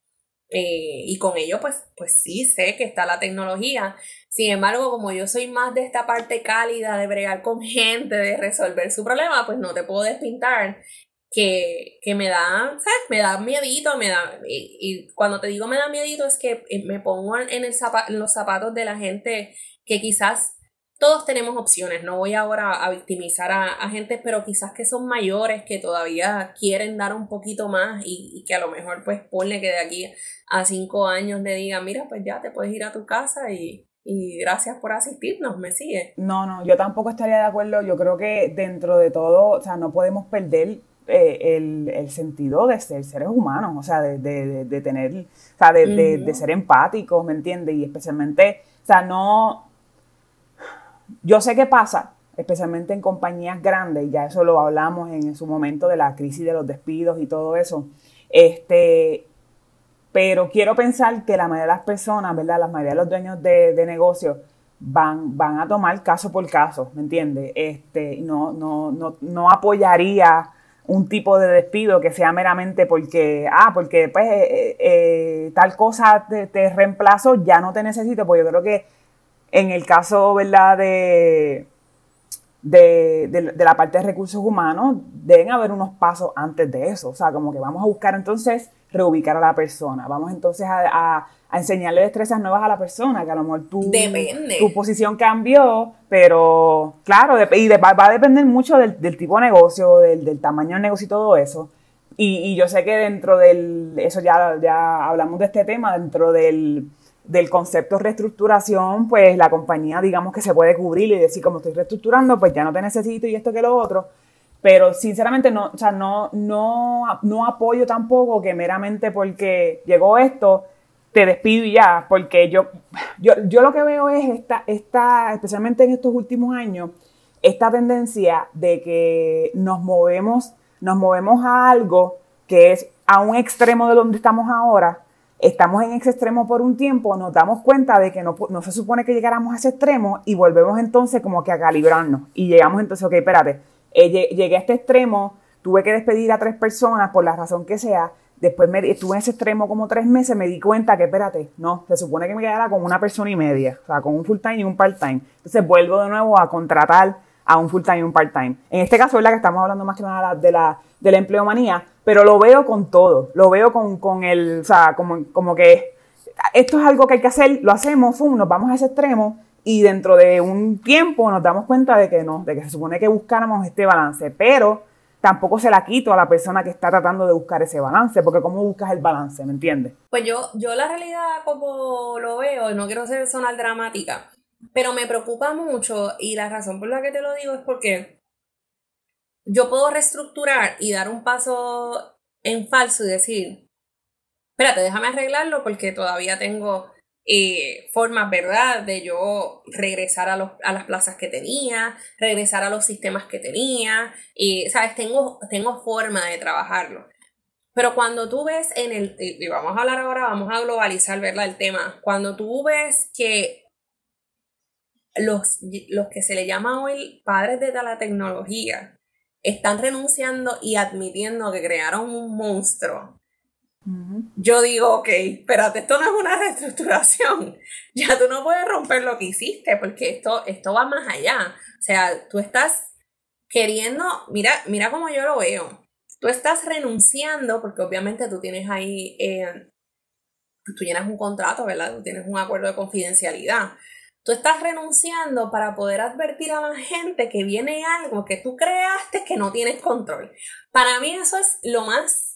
Eh, y con ello, pues, pues sí sé que está la tecnología. Sin embargo, como yo soy más de esta parte cálida, de bregar con gente, de resolver su problema, pues no te puedo despintar que, que me da, ¿sabes? Me da miedito, me da, y, cuando te digo me da miedito es que eh, me pongo en, el los zapatos de la gente que quizás todos tenemos opciones, no voy ahora a victimizar a, a gente, pero quizás que son mayores, que todavía quieren dar un poquito más y, que a lo mejor pues ponle que de aquí a cinco años le digan, mira, pues ya te puedes ir a tu casa y, y gracias por asistirnos, me sigue. No, no, yo tampoco estaría de acuerdo, yo creo que dentro de todo, o sea, no podemos perder eh, el, sentido de ser seres humanos, o sea, de, tener, o sea, de, ser empáticos, ¿me entiendes? Y especialmente, o sea, no, yo sé qué pasa, especialmente en compañías grandes, ya eso lo hablamos en su momento de la crisis de los despidos y todo eso, este, pero quiero pensar que la mayoría de las personas, ¿verdad? La mayoría de los dueños de, de negocios van, van a tomar caso por caso, ¿me entiendes? Este, no, no, no, no apoyaría un tipo de despido que sea meramente porque, ah, porque pues eh, eh, tal cosa te, reemplazo, ya no te necesito, pues yo creo que en el caso, ¿verdad?, de, de, de, la parte de recursos humanos, deben haber unos pasos antes de eso, o sea, como que vamos a buscar entonces reubicar a la persona, vamos entonces a enseñarle destrezas nuevas a la persona, que a lo mejor tu, tu posición cambió, pero claro, y va, a depender mucho del, tipo de negocio, del, tamaño del negocio y todo eso. Y, yo sé que dentro del, eso ya, ya hablamos de este tema, dentro del, del concepto reestructuración, pues la compañía digamos que se puede cubrir y decir, como estoy reestructurando, pues ya no te necesito y esto que lo otro. Pero sinceramente no, o sea, no, no, no apoyo tampoco que meramente porque llegó esto, te despido y ya, porque yo, yo, yo lo que veo es esta, esta, especialmente en estos últimos años, esta tendencia de que nos movemos, nos movemos a algo que es a un extremo de donde estamos ahora, estamos en ese extremo por un tiempo, nos damos cuenta de que no, no, se supone que llegáramos a ese extremo y volvemos entonces como que a calibrarnos. Y llegamos entonces, ok, espérate, eh, llegué a este extremo, tuve que despedir a tres personas por la razón que sea, después me, estuve en ese extremo como tres meses, me di cuenta que, espérate, no, se supone que me quedara con una persona y media, o sea, con un full time y un part time. Entonces vuelvo de nuevo a contratar a un full time y un part time. En este caso, ¿verdad? Que estamos hablando más que nada de la, de la empleomanía, pero lo veo con todo, lo veo con, con el, o sea, como, como que esto es algo que hay que hacer, lo hacemos, fum, nos vamos a ese extremo y dentro de un tiempo nos damos cuenta de que no, de que se supone que buscáramos este balance, pero tampoco se la quito a la persona que está tratando de buscar ese balance, porque ¿cómo buscas el balance? ¿Me entiendes? Pues yo, yo la realidad como lo veo, no quiero ser sonar dramática, pero me preocupa mucho y la razón por la que te lo digo es porque yo puedo reestructurar y dar un paso en falso y decir, espérate, déjame arreglarlo porque todavía tengo eh, formas, ¿verdad?, de yo regresar a, los, a las plazas que tenía, regresar a los sistemas que tenía, y, ¿sabes? Tengo, tengo forma de trabajarlo. Pero cuando tú ves en el, y vamos a hablar ahora, vamos a globalizar, ¿verdad?, el tema, cuando tú ves que los, los que se le llama hoy padres de la tecnología están renunciando y admitiendo que crearon un monstruo. Yo digo, ok, espérate, esto no es una reestructuración. Ya tú no puedes romper lo que hiciste porque esto, esto va más allá. O sea, tú estás queriendo, mira, mira cómo yo lo veo. Tú estás renunciando porque obviamente tú tienes ahí, eh, tú llenas un contrato, ¿verdad? Tú tienes un acuerdo de confidencialidad. Tú estás renunciando para poder advertir a la gente que viene algo que tú creaste que no tienes control. Para mí eso es lo más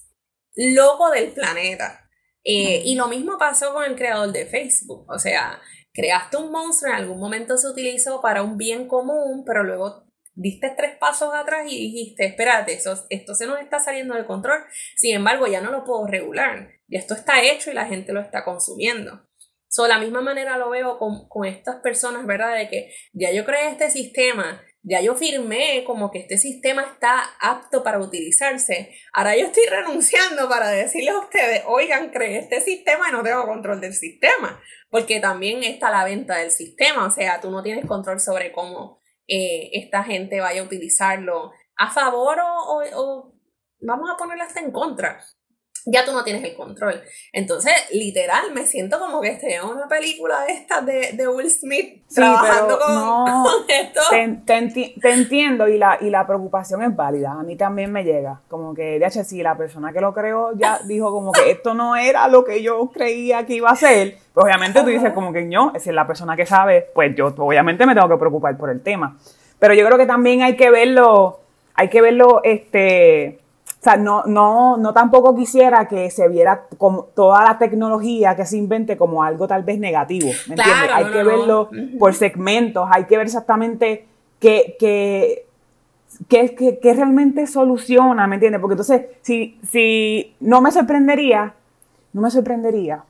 loco del planeta. Eh, y lo mismo pasó con el creador de Facebook. O sea, creaste un monstruo, en algún momento se utilizó para un bien común, pero luego diste tres pasos atrás y dijiste, espérate, eso, esto se nos está saliendo del control. Sin embargo, ya no lo puedo regular. Ya esto está hecho y la gente lo está consumiendo. So, la misma manera lo veo con, con estas personas, ¿verdad? De que ya yo creé este sistema, ya yo firmé como que este sistema está apto para utilizarse. Ahora yo estoy renunciando para decirles a ustedes, oigan, creé este sistema y no tengo control del sistema, porque también está la venta del sistema, o sea, tú no tienes control sobre cómo eh, esta gente vaya a utilizarlo. A favor o, o vamos a ponerlo hasta en contra ya tú no tienes el control. Entonces, literal, me siento como que estoy en una película de estas de, Will Smith trabajando con, esto. Te, entiendo y la, y la preocupación es válida. A mí también me llega. Como que, de hecho, si la persona que lo creó ya dijo como que esto no era lo que yo creía que iba a ser, pues obviamente tú dices como que no, es la persona que sabe, pues yo obviamente me tengo que preocupar por el tema. Pero yo creo que también hay que verlo, hay que verlo, este sea, no, no, no tampoco quisiera que se viera como toda la tecnología que se invente como algo tal vez negativo. ¿Me entiendes? Hay que verlo por segmentos, hay que ver exactamente qué, qué, qué, qué, realmente soluciona, ¿me entiendes? Porque entonces, si, si no me sorprendería, no me sorprendería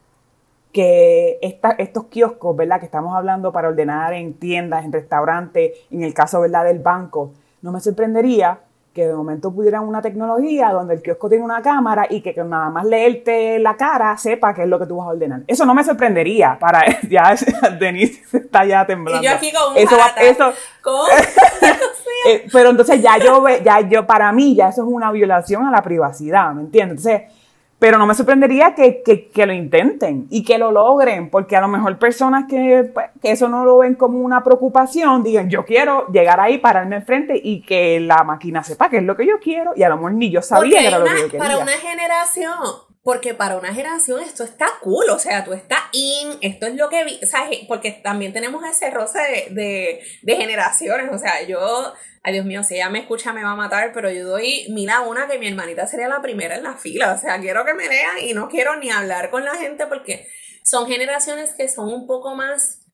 que esta, estos kioscos, ¿verdad? Que estamos hablando para ordenar en tiendas, en restaurantes, en el caso, ¿verdad? Del banco, no me sorprendería que de momento pudieran una tecnología donde el kiosco tiene una cámara y que, nada más leerte la cara sepa qué es lo que tú vas a ordenar. Eso no me sorprendería para ya Denise está ya temblando. Y yo aquí con un eso, eso eh, pero entonces ya yo ya yo para mí ya eso es una violación a la privacidad, ¿me entiendes? Entonces pero no me sorprendería que, lo intenten y que lo logren, porque a lo mejor personas que, pues, que, eso no lo ven como una preocupación, digan, yo quiero llegar ahí, pararme enfrente y que la máquina sepa qué es lo que yo quiero, y a lo mejor ni yo sabía que era lo que yo quería. Para una generación, porque para una generación esto está cool, o sea, tú estás in, esto es lo que vi, o sea, porque también tenemos ese roce de, de, generaciones, o sea, yo ay Dios mío, si ella me escucha me va a matar, pero yo doy mira una que mi hermanita sería la primera en la fila, o sea, quiero que me lean y no quiero ni hablar con la gente porque son generaciones que son un poco más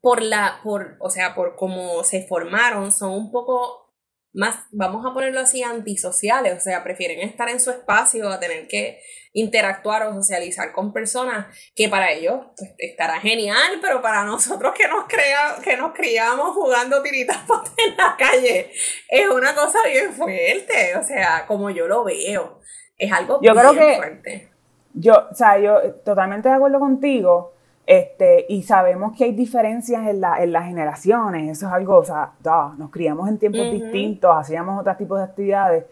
por la, por, o sea, por cómo se formaron, son un poco más, vamos a ponerlo así, antisociales, o sea, prefieren estar en su espacio a tener que interactuar o socializar con personas que para ellos pues, estará genial, pero para nosotros que nos, crea, que nos criamos jugando tiritas en la calle, es una cosa bien fuerte, o sea, como yo lo veo, es algo yo bien creo que, fuerte. Yo, o sea, yo totalmente de acuerdo contigo. Este, y sabemos que hay diferencias en, la, en las generaciones, eso es algo, o sea, nos criamos en tiempos distintos, hacíamos otros tipos de actividades,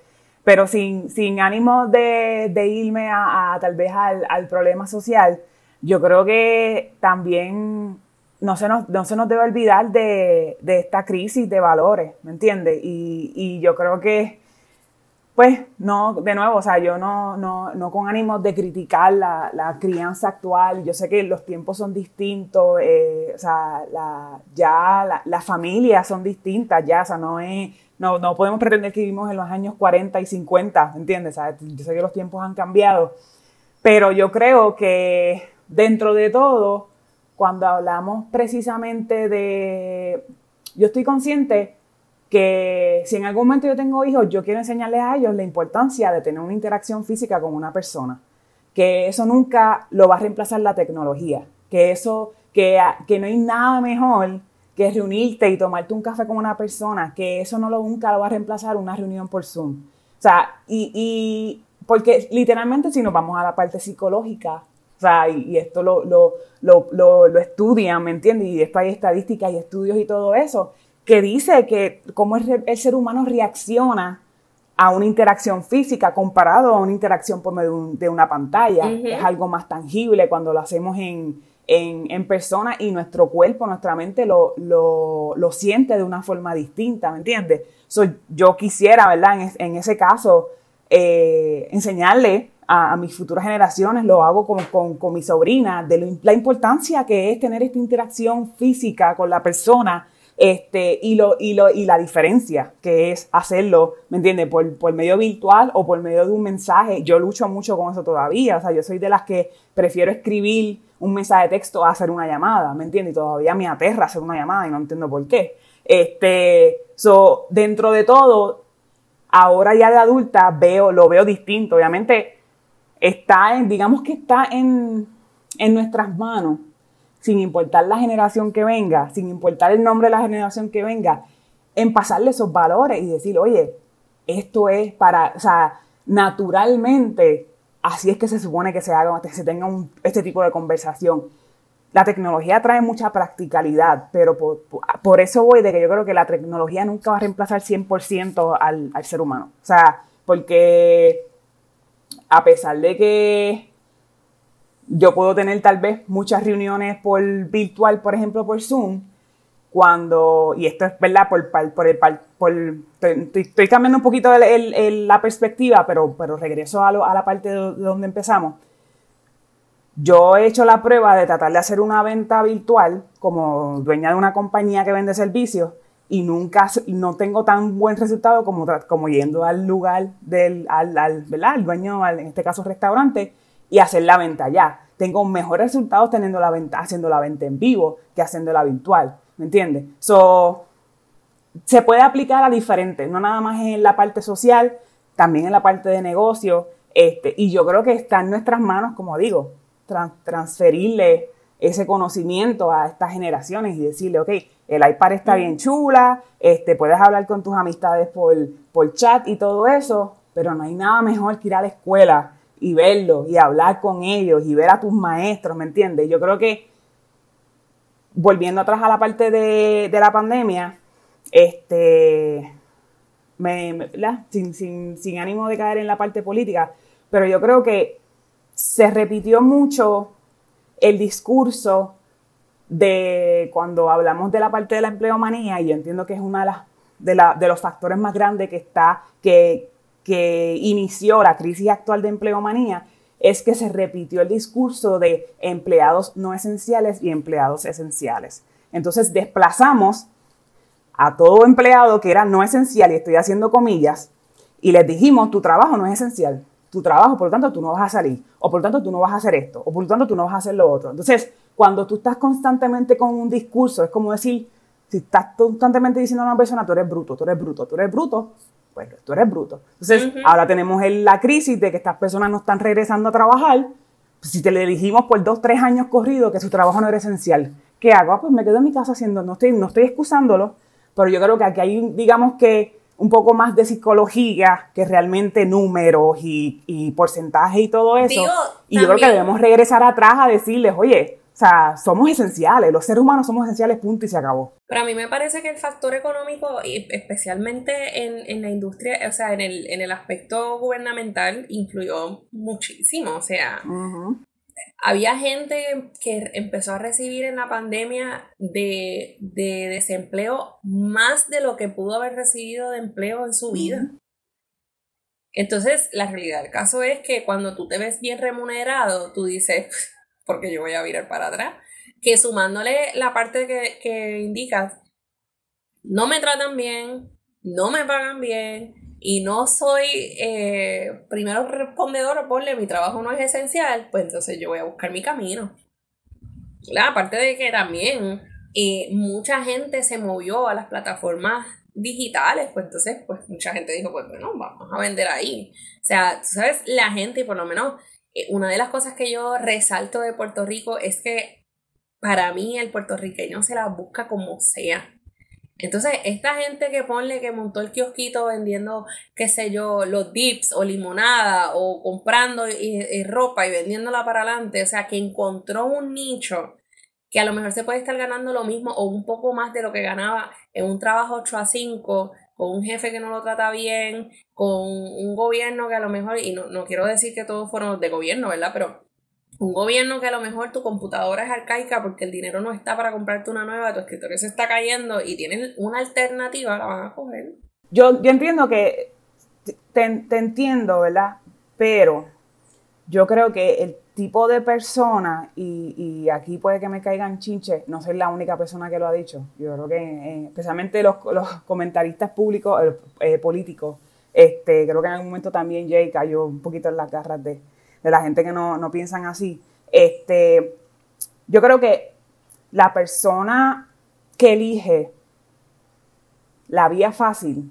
pero sin, sin ánimo de, de irme a, tal vez al, al, problema social, yo creo que también no se nos, no se nos debe olvidar de, de esta crisis de valores, ¿me entiendes? Y, y yo creo que pues no, de nuevo, o sea, yo no, no, no con ánimo de criticar la, la, crianza actual, yo sé que los tiempos son distintos, eh, o sea, la, ya las familias son distintas, ya, o sea, no es, no, no podemos pretender que vivimos en los años 40 y 50, ¿entiendes? O sea, yo sé que los tiempos han cambiado, pero yo creo que dentro de todo, cuando hablamos precisamente de, yo estoy consciente que si en algún momento yo tengo hijos, yo quiero enseñarles a ellos la importancia de tener una interacción física con una persona, que eso nunca lo va a reemplazar la tecnología, que eso, que, que no hay nada mejor que reunirte y tomarte un café con una persona, que eso no lo, nunca lo va a reemplazar una reunión por Zoom. O sea, y, y porque literalmente si nos vamos a la parte psicológica, o sea, y, esto lo, lo, lo, lo, estudian, ¿me entiendes? Y después hay estadísticas y estudios y todo eso, que dice que cómo el, ser humano reacciona a una interacción física comparado a una interacción por medio de, una pantalla. Es algo más tangible cuando lo hacemos en, en, persona y nuestro cuerpo, nuestra mente lo, lo, lo, siente de una forma distinta, ¿me entiendes? yo quisiera, ¿verdad? En, en ese caso, eh, enseñarle a, mis futuras generaciones, lo hago con, con, con mi sobrina, de la importancia que es tener esta interacción física con la persona este, y, lo, y, lo, y la diferencia que es hacerlo, ¿me entiendes? Por, por medio virtual o por medio de un mensaje. Yo lucho mucho con eso todavía. O sea, yo soy de las que prefiero escribir un mensaje de texto a hacer una llamada, ¿me entiendes? Y todavía me aterra hacer una llamada y no entiendo por qué. Este, so, dentro de todo, ahora ya de adulta veo, lo veo distinto. Obviamente, está en, digamos que está en, en nuestras manos sin importar la generación que venga, sin importar el nombre de la generación que venga, en pasarle esos valores y decir, oye, esto es para, o sea, naturalmente, así es que se supone que se haga, que se tenga este tipo de conversación. La tecnología trae mucha practicalidad, pero por, eso voy de que yo creo que la tecnología nunca va a reemplazar 100% al, al ser humano. O sea, porque a pesar de que yo puedo tener tal vez muchas reuniones por virtual, por ejemplo, por Zoom, cuando, y esto es verdad, por, el, por estoy, cambiando un poquito la perspectiva, pero, pero regreso a, a la parte de, donde empezamos. Yo he hecho la prueba de tratar de hacer una venta virtual como dueña de una compañía que vende servicios y nunca, no tengo tan buen resultado como, como yendo al lugar del, al, al, ¿verdad? al dueño, en este caso restaurante, y hacer la venta ya. Tengo mejores resultados teniendo la venta, haciendo la venta en vivo que haciendo la virtual. ¿Me entiendes? So, se puede aplicar a diferentes, no nada más en la parte social, también en la parte de negocio. Este, y yo creo que está en nuestras manos, como digo, transferirle ese conocimiento a estas generaciones y decirle, ok, el iPad está bien chula, este, puedes hablar con tus amistades por, por chat y todo eso, pero no hay nada mejor que ir a la escuela y verlos y hablar con ellos y ver a tus maestros, ¿me entiendes? Yo creo que, volviendo atrás a la parte de, la pandemia, este, me, sin, sin, sin ánimo de caer en la parte política, pero yo creo que se repitió mucho el discurso de cuando hablamos de la parte de la empleomanía, y yo entiendo que es una de, de, la, de los factores más grandes que está, que, que inició la crisis actual de empleomanía es que se repitió el discurso de empleados no esenciales y empleados esenciales. Entonces desplazamos a todo empleado que era no esencial, y estoy haciendo comillas, y les dijimos, tu trabajo no es esencial, tu trabajo, por lo tanto, tú no vas a salir, o por lo tanto, tú no vas a hacer esto, o por lo tanto, tú no vas a hacer lo otro. Entonces, cuando tú estás constantemente con un discurso, es como decir, si estás constantemente diciendo a una persona, tú eres bruto, tú eres bruto, tú eres bruto, pues tú eres bruto. Entonces, ahora tenemos la crisis de que estas personas no están regresando a trabajar. si te le dijimos por dos, tres años corridos que su trabajo no era esencial, ¿qué hago? Ah, pues me quedo en mi casa haciendo, no estoy, no estoy excusándolo, pero yo creo que aquí hay, digamos que un poco más de psicología que realmente números y, y porcentajes y todo eso. y yo creo que debemos regresar atrás a decirles, oye, o sea, somos esenciales, los seres humanos somos esenciales, punto, y se acabó. Pero a mí me parece que el factor económico, especialmente en, en la industria, o sea, en el, en el aspecto gubernamental, influyó muchísimo. O sea, había gente que empezó a recibir en la pandemia de, de, desempleo más de lo que pudo haber recibido de empleo en su vida. Entonces, la realidad del caso es que cuando tú te ves bien remunerado, tú dices, porque yo voy a virar para atrás, que sumándole la parte que, indicas, no me tratan bien, no me pagan bien y no soy eh, primero respondedor ponle mi trabajo no es esencial, pues entonces yo voy a buscar mi camino. La aparte de que también eh, mucha gente se movió a las plataformas digitales, pues entonces pues mucha gente dijo, pues bueno, vamos a vender ahí. O sea, tú sabes, la gente y por lo menos una de las cosas que yo resalto de Puerto Rico es que para mí el puertorriqueño se la busca como sea. Entonces, esta gente que ponle que montó el kiosquito vendiendo, qué sé yo, los dips o limonada o comprando ropa y vendiéndola para adelante, o sea, que encontró un nicho que a lo mejor se puede estar ganando lo mismo o un poco más de lo que ganaba en un trabajo 8 a 5 con un jefe que no lo trata bien, con un gobierno que a lo mejor, y no, no quiero decir que todos fueron de gobierno, ¿verdad? Pero un gobierno que a lo mejor tu computadora es arcaica porque el dinero no está para comprarte una nueva, tu escritorio se está cayendo y tienes una alternativa, la van a coger. Yo, yo entiendo que, te, te entiendo, ¿verdad? Pero yo creo que el tipo de persona, y, aquí puede que me caigan chinches, no soy la única persona que lo ha dicho. Yo creo que, eh, especialmente los, comentaristas públicos, eh, políticos, este, creo que en algún momento también Jay cayó un poquito en las garras de, la gente que no, no piensan así. Este, yo creo que la persona que elige la vía fácil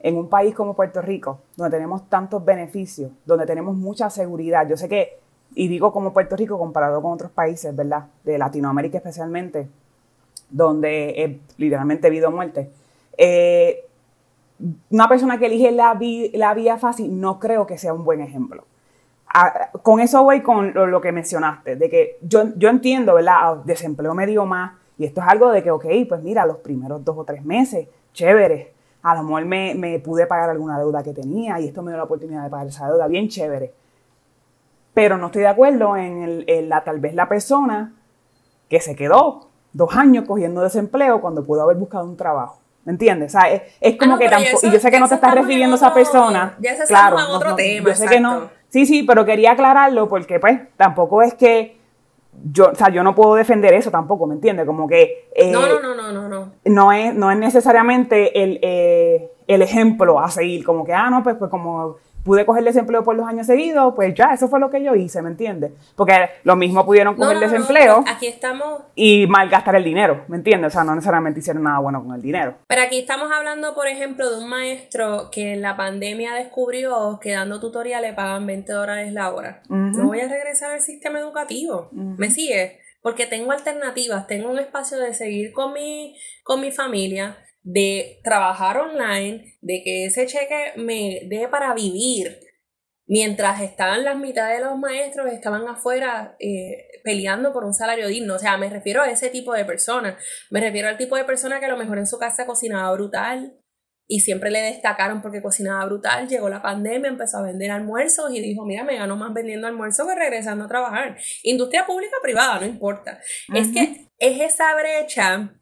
en un país como Puerto Rico, donde tenemos tantos beneficios, donde tenemos mucha seguridad, yo sé que y digo como Puerto Rico comparado con otros países, ¿verdad? De Latinoamérica especialmente, donde es literalmente vida o muerte. Eh, una persona que elige la, la, vía fácil no creo que sea un buen ejemplo. con eso voy con lo, que mencionaste, de que yo, yo entiendo, ¿verdad? Ah, desempleo medio más, y esto es algo de que, ok, pues mira, los primeros dos o tres meses, chévere, a lo mejor me, me pude pagar alguna deuda que tenía y esto me dio la oportunidad de pagar esa deuda, bien chévere pero no estoy de acuerdo en, la tal vez la persona que se quedó dos años cogiendo desempleo cuando pudo haber buscado un trabajo. ¿Me entiendes? O sea, es, como ah, que tampoco, y yo sé que no te estás refiriendo a esa persona. Ya se claro, otro tema. Yo sé que no. Sí, sí, pero quería aclararlo porque pues tampoco es que yo, o sea, yo no puedo defender eso tampoco, ¿me entiendes? Como que eh, no, no, no, no, no, no. No es, no es necesariamente el, eh, el ejemplo a seguir, como que, ah, no, pues, pues como pude coger desempleo por los años seguidos, pues ya, eso fue lo que yo hice, ¿me entiendes? Porque lo mismo pudieron coger desempleo. aquí estamos. Y malgastar el dinero, ¿me entiendes? O sea, no necesariamente hicieron nada bueno con el dinero. Pero aquí estamos hablando, por ejemplo, de un maestro que en la pandemia descubrió que dando tutoriales pagan 20 dólares la hora. No voy a regresar al sistema educativo. ¿Me sigue? Porque tengo alternativas, tengo un espacio de seguir con mi, con mi familia, de trabajar online, de que ese cheque me dé para vivir, mientras estaban las mitades de los maestros, estaban afuera eh, peleando por un salario digno. O sea, me refiero a ese tipo de personas. Me refiero al tipo de persona que a lo mejor en su casa cocinaba brutal y siempre le destacaron porque cocinaba brutal. Llegó la pandemia, empezó a vender almuerzos y dijo, mira, me gano más vendiendo almuerzos que regresando a trabajar. Industria pública o privada, no importa. Es que es esa brecha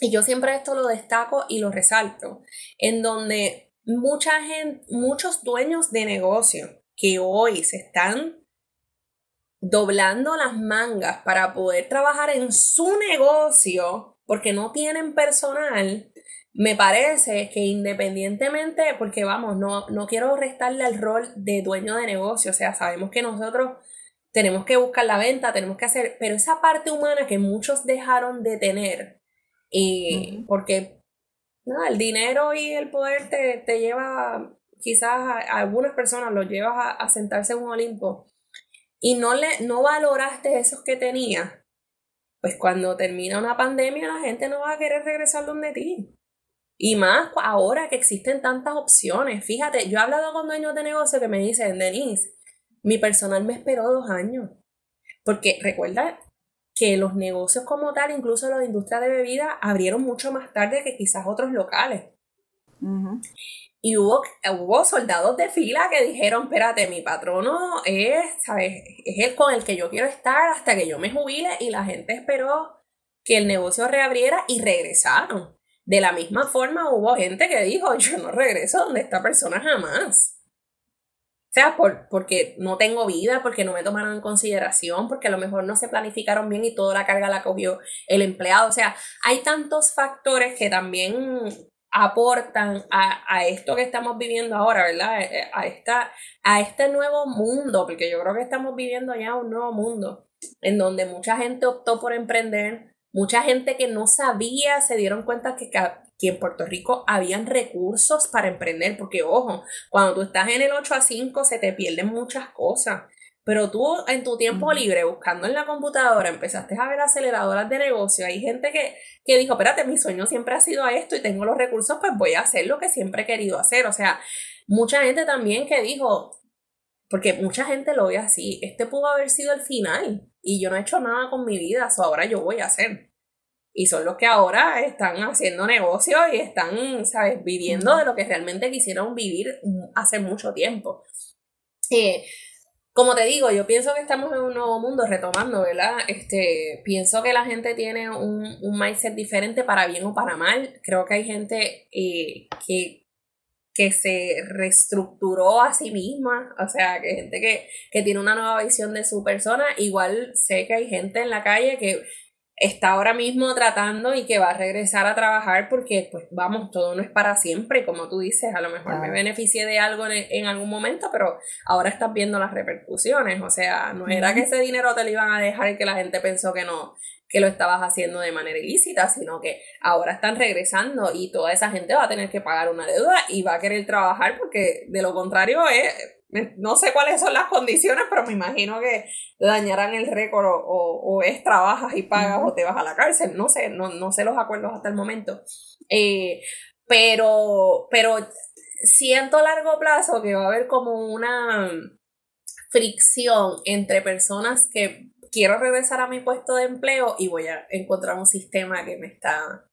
y yo siempre esto lo destaco y lo resalto, en donde mucha gente, muchos dueños de negocio que hoy se están doblando las mangas para poder trabajar en su negocio porque no tienen personal, me parece que independientemente, porque vamos, no, no quiero restarle al rol de dueño de negocio, o sea, sabemos que nosotros tenemos que buscar la venta, tenemos que hacer, pero esa parte humana que muchos dejaron de tener, y porque el dinero y el poder te, te lleva, quizás a, algunas personas los llevas a, sentarse en un Olimpo y no, le, no valoraste esos que tenías, pues cuando termina una pandemia la gente no va a querer regresar donde ti. Y más ahora que existen tantas opciones. Fíjate, yo he hablado con dueños de negocio que me dicen, Denise, mi personal me esperó dos años. Porque recuerda que los negocios como tal, incluso la industria de bebida, abrieron mucho más tarde que quizás otros locales. Y hubo, hubo soldados de fila que dijeron, espérate, mi patrono es, ¿sabes? Es el con el que yo quiero estar hasta que yo me jubile y la gente esperó que el negocio reabriera y regresaron. De la misma forma hubo gente que dijo, yo no regreso donde esta persona jamás. O sea, por, porque no tengo vida, porque no me tomaron en consideración, porque a lo mejor no se planificaron bien y toda la carga la cogió el empleado. O sea, hay tantos factores que también aportan a, a esto que estamos viviendo ahora, ¿verdad? Eh, eh, a, esta, a este nuevo mundo, porque yo creo que estamos viviendo ya un nuevo mundo, en donde mucha gente optó por emprender, mucha gente que no sabía se dieron cuenta que, que en Puerto Rico habían recursos para emprender, porque ojo, cuando tú estás en el 8 a 5 se te pierden muchas cosas. Pero tú en tu tiempo libre, buscando en la computadora, empezaste a ver aceleradoras de negocio. Hay gente que, que dijo, espérate, mi sueño siempre ha sido esto y tengo los recursos, pues voy a hacer lo que siempre he querido hacer. O sea, mucha gente también que dijo, porque mucha gente lo ve así, este pudo haber sido el final y yo no he hecho nada con mi vida, eso ahora yo voy a hacer y son los que ahora están haciendo negocios y están, ¿sabes?, viviendo de lo que realmente quisieron vivir hace mucho tiempo. Eh, como te digo, yo pienso que estamos en un nuevo mundo retomando, ¿verdad? Este, pienso que la gente tiene un, un mindset diferente para bien o para mal. Creo que hay gente eh, que, que se reestructuró a sí misma, o sea, que gente que, que tiene una nueva visión de su persona. Igual sé que hay gente en la calle que está ahora mismo tratando y que va a regresar a trabajar porque, pues vamos, todo no es para siempre, como tú dices, a lo mejor me beneficié de algo en, algún momento, pero ahora estás viendo las repercusiones, o sea, no era que ese dinero te lo iban a dejar y que la gente pensó que no, que lo estabas haciendo de manera ilícita, sino que ahora están regresando y toda esa gente va a tener que pagar una deuda y va a querer trabajar porque de lo contrario es no sé cuáles son las condiciones, pero me imagino que dañarán el récord o, es trabajas y pagas o te vas a la cárcel. No sé, no, no sé los acuerdos hasta el momento. Eh, pero, pero siento a largo plazo que va a haber como una fricción entre personas que quiero regresar a mi puesto de empleo y voy a encontrar un sistema que me está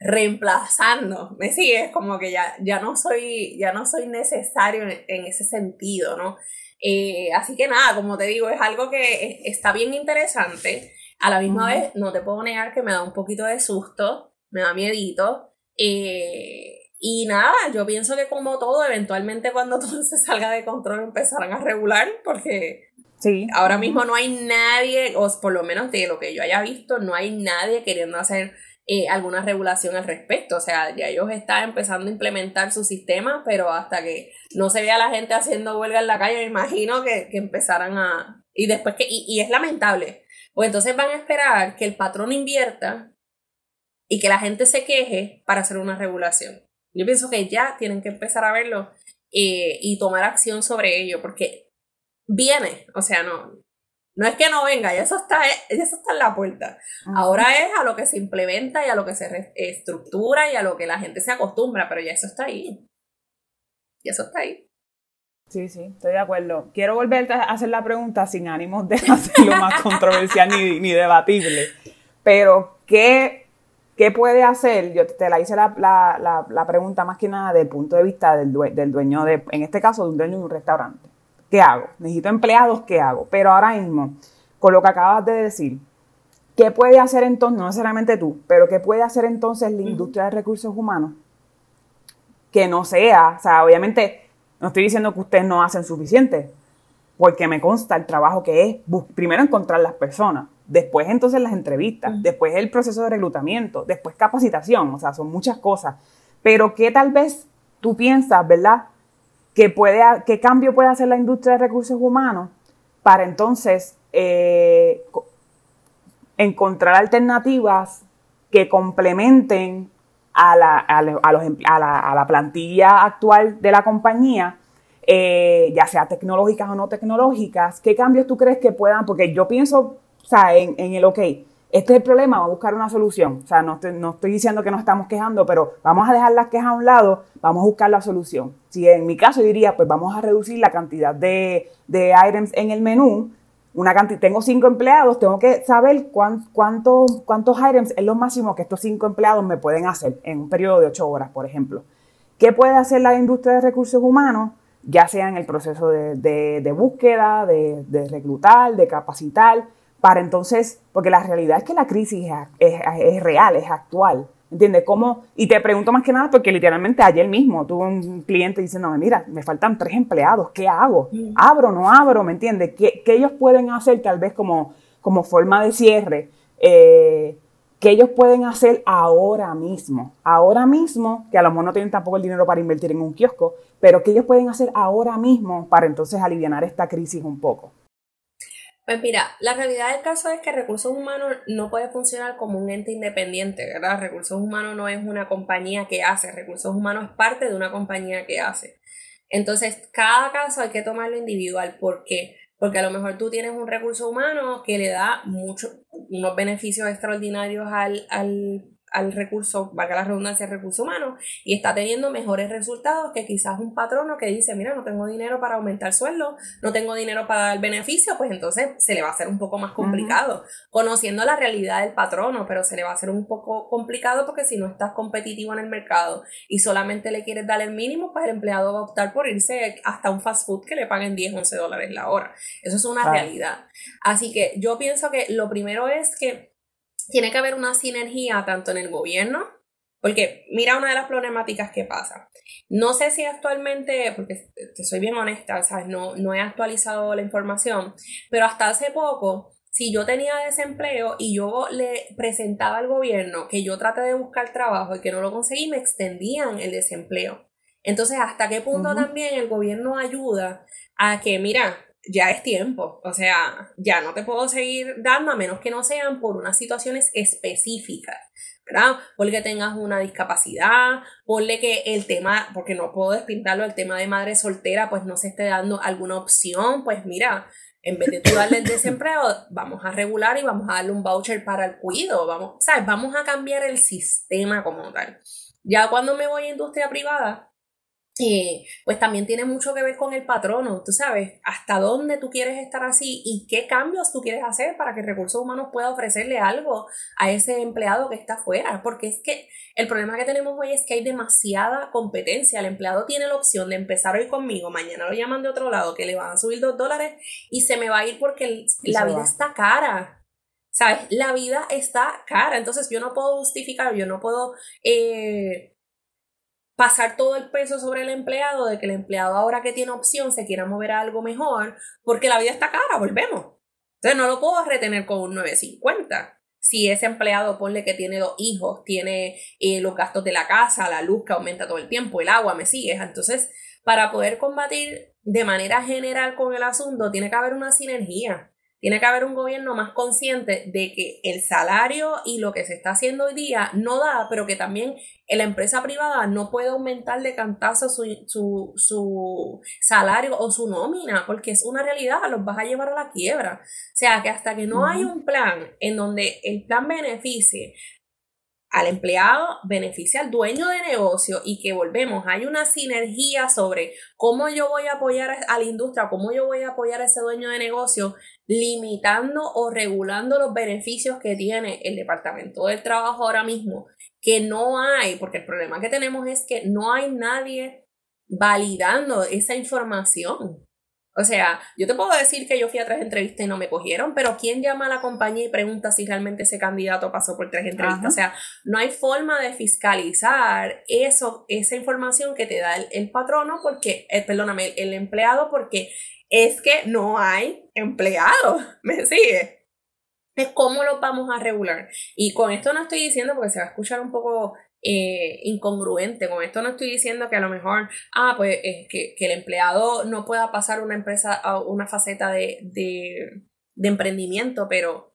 reemplazando, me sigues como que ya, ya no soy, ya no soy necesario en, ese sentido, ¿no? Eh, así que nada, como te digo, es algo que está bien interesante. A la misma vez, no te puedo negar que me da un poquito de susto, me da miedito. Eh, y nada, yo pienso que como todo, eventualmente cuando todo se salga de control empezarán a regular, porque sí. ahora mismo no hay nadie, o por lo menos de lo que yo haya visto, no hay nadie queriendo hacer eh, alguna regulación al respecto. O sea, ya ellos están empezando a implementar su sistema, pero hasta que no se vea la gente haciendo huelga en la calle, me imagino que, que empezaran a... Y después que... Y, y es lamentable. Pues entonces van a esperar que el patrón invierta y que la gente se queje para hacer una regulación. Yo pienso que ya tienen que empezar a verlo eh, y tomar acción sobre ello, porque viene, o sea, no, no es que no venga, ya eso está, eso está en la puerta. Ahora es a lo que se implementa y a lo que se estructura y a lo que la gente se acostumbra, pero ya eso está ahí. Y eso está ahí. Sí, sí, estoy de acuerdo. Quiero volver a hacer la pregunta sin ánimos de hacerlo más controversial ni, ni, debatible. Pero, ¿qué, ¿qué, puede hacer? Yo te la hice la, la, la, pregunta más que nada del punto de vista del, del dueño de, en este caso, de un dueño de un restaurante. ¿Qué hago? Necesito empleados, ¿qué hago? Pero ahora mismo, con lo que acabas de decir, ¿qué puede hacer entonces, no necesariamente tú, pero qué puede hacer entonces la industria de recursos humanos? Que no sea, o sea, obviamente no estoy diciendo que ustedes no hacen suficiente, porque me consta el trabajo que es primero encontrar las personas, después entonces las entrevistas, después el proceso de reclutamiento, después capacitación, o sea, son muchas cosas. Pero ¿qué tal vez tú piensas, verdad? Puede, qué cambio puede hacer la industria de recursos humanos para entonces eh, encontrar alternativas que complementen a la, a, los, a, la, a la, plantilla actual de la compañía, eh, ya sea tecnológicas o no tecnológicas, ¿qué cambios tú crees que puedan? Porque yo pienso, o sea, en, en el, ok, este es el problema, vamos a buscar una solución. O sea, no estoy, no estoy diciendo que nos estamos quejando, pero vamos a dejar las quejas a un lado, vamos a buscar la solución. Si en mi caso diría, pues vamos a reducir la cantidad de, items en el menú, una cantidad, tengo cinco empleados, tengo que saber cuántos, cuántos items es lo máximo que estos cinco empleados me pueden hacer en un periodo de ocho horas, por ejemplo. ¿Qué puede hacer la industria de recursos humanos? Ya sea en el proceso de, búsqueda, de reclutar, de capacitar, para entonces, porque la realidad es que la crisis es, real, es actual. ¿Entiendes? ¿Cómo? Y te pregunto más que nada porque literalmente ayer mismo tuve un cliente diciéndome, mira, me faltan tres empleados, ¿qué hago? Mm. ¿Abro o no abro? ¿Me entiendes? ¿Qué, ellos pueden hacer tal vez como, como forma de cierre? Eh, ¿Qué ellos pueden hacer ahora mismo? Ahora mismo, que a lo mejor no tienen tampoco el dinero para invertir en un kiosco, pero ¿qué ellos pueden hacer ahora mismo para entonces aliviar esta crisis un poco? Pues mira, la realidad del caso es que Recursos Humanos no puede funcionar como un ente independiente, ¿verdad? Recursos Humanos no es una compañía que hace, Recursos Humanos es parte de una compañía que hace. Entonces, cada caso hay que tomarlo individual. ¿Por qué? Porque a lo mejor tú tienes un recurso humano que le da mucho, unos beneficios extraordinarios al, al al recurso, valga la redundancia, al recurso humano, y está teniendo mejores resultados que quizás un patrono que dice, mira, no tengo dinero para aumentar el sueldo, no tengo dinero para dar beneficio, pues entonces se le va a hacer un poco más complicado, conociendo la realidad del patrono, pero se le va a hacer un poco complicado porque si no estás competitivo en el mercado y solamente le quieres dar el mínimo, pues el empleado va a optar por irse hasta un fast food que le paguen 10, 11 dólares la hora. Eso es una realidad. Así que yo pienso que lo primero es que tiene que haber una sinergia tanto en el gobierno, porque mira una de las problemáticas que pasa. No sé si actualmente, porque te soy bien honesta, No, no he actualizado la información, pero hasta hace poco, si yo tenía desempleo y yo le presentaba al gobierno que yo traté de buscar trabajo y que no lo conseguí, me extendían el desempleo. Entonces, ¿hasta qué punto también el gobierno ayuda a que, mira, ya es tiempo. O sea, ya no te puedo seguir dando a menos que no sean por unas situaciones específicas. ¿verdad? Porque tengas una discapacidad, ponle que el tema, porque no puedo despintarlo, el tema de madre soltera, pues no se esté dando alguna opción, pues mira, en vez de tú darle el desempleo, vamos a regular y vamos a darle un voucher para el cuido, vamos, ¿sabes? Vamos a cambiar el sistema como tal. Ya cuando me voy a industria privada, eh, pues también tiene mucho que ver con el patrono, tú sabes, hasta dónde tú quieres estar así y qué cambios tú quieres hacer para que recursos humanos pueda ofrecerle algo a ese empleado que está afuera, porque es que el problema que tenemos hoy es que hay demasiada competencia, el empleado tiene la opción de empezar hoy conmigo, mañana lo llaman de otro lado, que le van a subir dos dólares y se me va a ir porque la vida está cara, ¿sabes? La vida está cara, entonces yo no puedo justificar, yo no puedo... Eh, pasar todo el peso sobre el empleado de que el empleado ahora que tiene opción se quiera mover a algo mejor porque la vida está cara, volvemos. Entonces no lo puedo retener con un 950. Si ese empleado, ponle que tiene dos hijos, tiene eh, los gastos de la casa, la luz que aumenta todo el tiempo, el agua, me sigues. Entonces, para poder combatir de manera general con el asunto, tiene que haber una sinergia. Tiene que haber un gobierno más consciente de que el salario y lo que se está haciendo hoy día no da, pero que también la empresa privada no puede aumentar de cantazo su, su, su, salario o su nómina, porque es una realidad, los vas a llevar a la quiebra. O sea, que hasta que no hay un plan en donde el plan beneficie al empleado, beneficia al dueño de negocio y que volvemos, hay una sinergia sobre cómo yo voy a apoyar a la industria, cómo yo voy a apoyar a ese dueño de negocio, limitando o regulando los beneficios que tiene el Departamento del Trabajo ahora mismo, que no hay, porque el problema que tenemos es que no hay nadie validando esa información. O sea, yo te puedo decir que yo fui a tres entrevistas y no me cogieron, pero ¿quién llama a la compañía y pregunta si realmente ese candidato pasó por tres entrevistas? O sea, no hay forma de fiscalizar eso, esa información que te da el, patrono, porque, eh, perdóname, el, empleado, porque es que no hay empleado. ¿Me sigue? Es cómo lo vamos a regular. Y con esto no estoy diciendo, porque se va a escuchar un poco eh, incongruente. Con esto no estoy diciendo que a lo mejor, ah, pues que, el empleado no pueda pasar una empresa a una faceta de, de, de emprendimiento, pero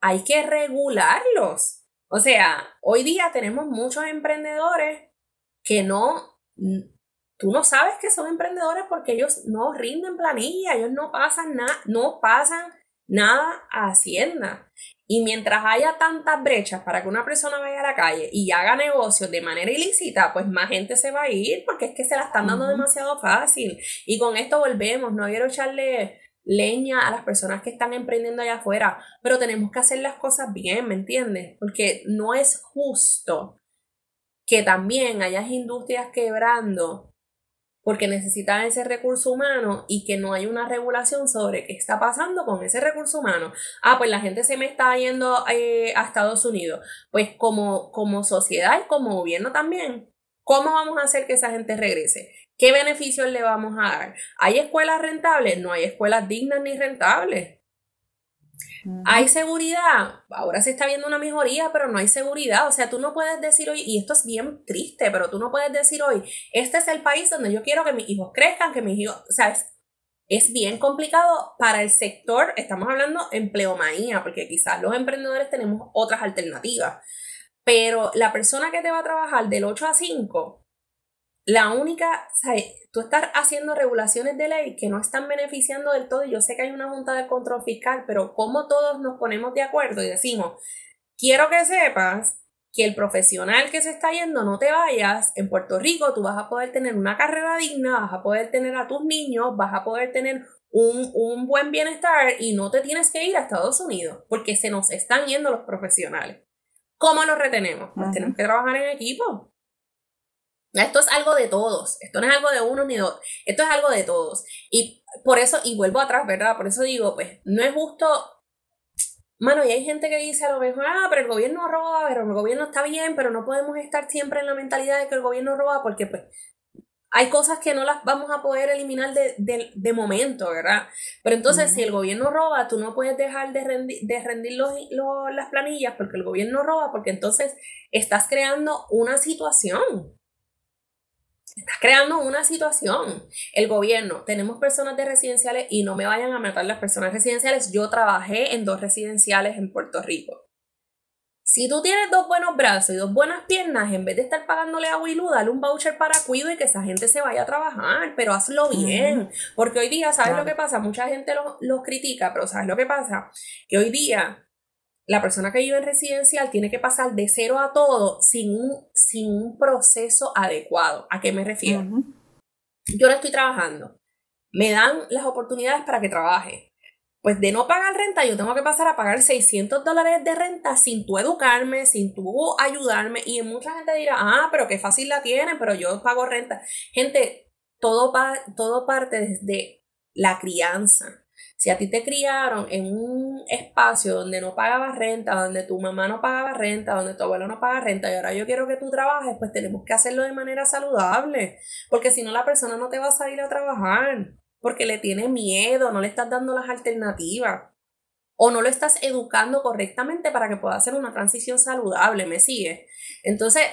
hay que regularlos. O sea, hoy día tenemos muchos emprendedores que no, tú no sabes que son emprendedores porque ellos no rinden planilla, ellos no pasan nada, no pasan nada a Hacienda. Y mientras haya tantas brechas para que una persona vaya a la calle y haga negocios de manera ilícita, pues más gente se va a ir porque es que se la están dando demasiado fácil. Y con esto volvemos, no quiero echarle leña a las personas que están emprendiendo allá afuera, pero tenemos que hacer las cosas bien, ¿me entiendes? Porque no es justo que también hayas industrias quebrando porque necesitan ese recurso humano y que no hay una regulación sobre qué está pasando con ese recurso humano. Ah, pues la gente se me está yendo eh, a Estados Unidos. Pues como, como sociedad y como gobierno también, ¿cómo vamos a hacer que esa gente regrese? ¿Qué beneficios le vamos a dar? ¿Hay escuelas rentables? No hay escuelas dignas ni rentables. ¿Hay seguridad? Ahora se está viendo una mejoría, pero no hay seguridad. O sea, tú no puedes decir hoy, y esto es bien triste, pero tú no puedes decir hoy, este es el país donde yo quiero que mis hijos crezcan, que mis hijos, o sea, es, es bien complicado para el sector, estamos hablando empleomanía, porque quizás los emprendedores tenemos otras alternativas, pero la persona que te va a trabajar del 8 a 5, la única, tú estás haciendo regulaciones de ley que no están beneficiando del todo, y yo sé que hay una junta de control fiscal, pero como todos nos ponemos de acuerdo y decimos, quiero que sepas que el profesional que se está yendo no te vayas, en Puerto Rico tú vas a poder tener una carrera digna, vas a poder tener a tus niños, vas a poder tener un, un buen bienestar y no te tienes que ir a Estados Unidos porque se nos están yendo los profesionales. ¿Cómo los retenemos? Pues tenemos que trabajar en equipo. Esto es algo de todos, esto no es algo de uno ni dos, esto es algo de todos. Y por eso, y vuelvo atrás, ¿verdad? Por eso digo, pues, no es justo, mano, y hay gente que dice a lo mejor, ah, pero el gobierno roba, pero el gobierno está bien, pero no podemos estar siempre en la mentalidad de que el gobierno roba, porque pues hay cosas que no las vamos a poder eliminar de, momento, ¿verdad? Pero entonces, si el gobierno roba, tú no puedes dejar de rendir, de rendir las planillas porque el gobierno roba, porque entonces estás creando una situación Estás creando una situación. El gobierno, tenemos personas de residenciales y no me vayan a matar las personas residenciales. Yo trabajé en dos residenciales en Puerto Rico. Si tú tienes dos buenos brazos y dos buenas piernas, en vez de estar pagándole a Wilu, dale un voucher para cuido y que esa gente se vaya a trabajar, pero hazlo bien. Porque hoy día, ¿sabes lo que pasa? Mucha gente los critica, pero ¿sabes lo que pasa? Que hoy día la persona que vive en residencial tiene que pasar de cero a todo sin un, sin un proceso adecuado. ¿A qué me refiero? Yo no estoy trabajando. Me dan las oportunidades para que trabaje. Pues de no pagar renta, yo tengo que pasar a pagar 600 dólares de renta sin tú educarme, sin tú ayudarme. Y mucha gente dirá, ah, pero qué fácil la tiene, pero yo pago renta. Gente, todo, todo parte desde la crianza. Si a ti te criaron en un espacio donde no pagabas renta, donde tu mamá no pagaba renta, donde tu abuelo no paga renta y ahora yo quiero que tú trabajes, pues tenemos que hacerlo de manera saludable, porque si no la persona no te va a salir a trabajar, porque le tiene miedo, no le estás dando las alternativas o no lo estás educando correctamente para que pueda hacer una transición saludable, ¿me sigue? Entonces,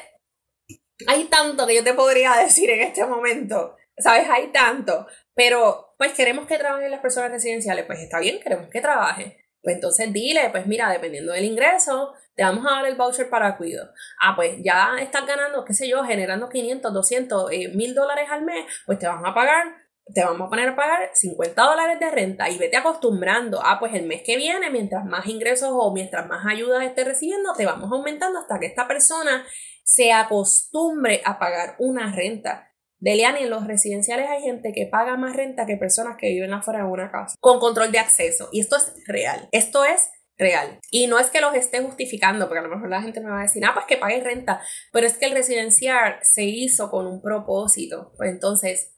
hay tanto que yo te podría decir en este momento, ¿sabes? Hay tanto, pero, pues queremos que trabajen las personas residenciales. Pues está bien, queremos que trabajen. Pues entonces dile, pues mira, dependiendo del ingreso, te vamos a dar el voucher para cuido. Ah, pues ya estás ganando, qué sé yo, generando 500, 200, eh, mil dólares al mes, pues te vamos a pagar, te vamos a poner a pagar 50 dólares de renta y vete acostumbrando. Ah, pues el mes que viene, mientras más ingresos o mientras más ayudas estés recibiendo, te vamos aumentando hasta que esta persona se acostumbre a pagar una renta. Deliani, en los residenciales hay gente que paga más renta que personas que viven afuera de una casa, con control de acceso. Y esto es real. Esto es real. Y no es que los esté justificando, porque a lo mejor la gente me va a decir, ah, pues que pague renta, pero es que el residencial se hizo con un propósito. Pues entonces,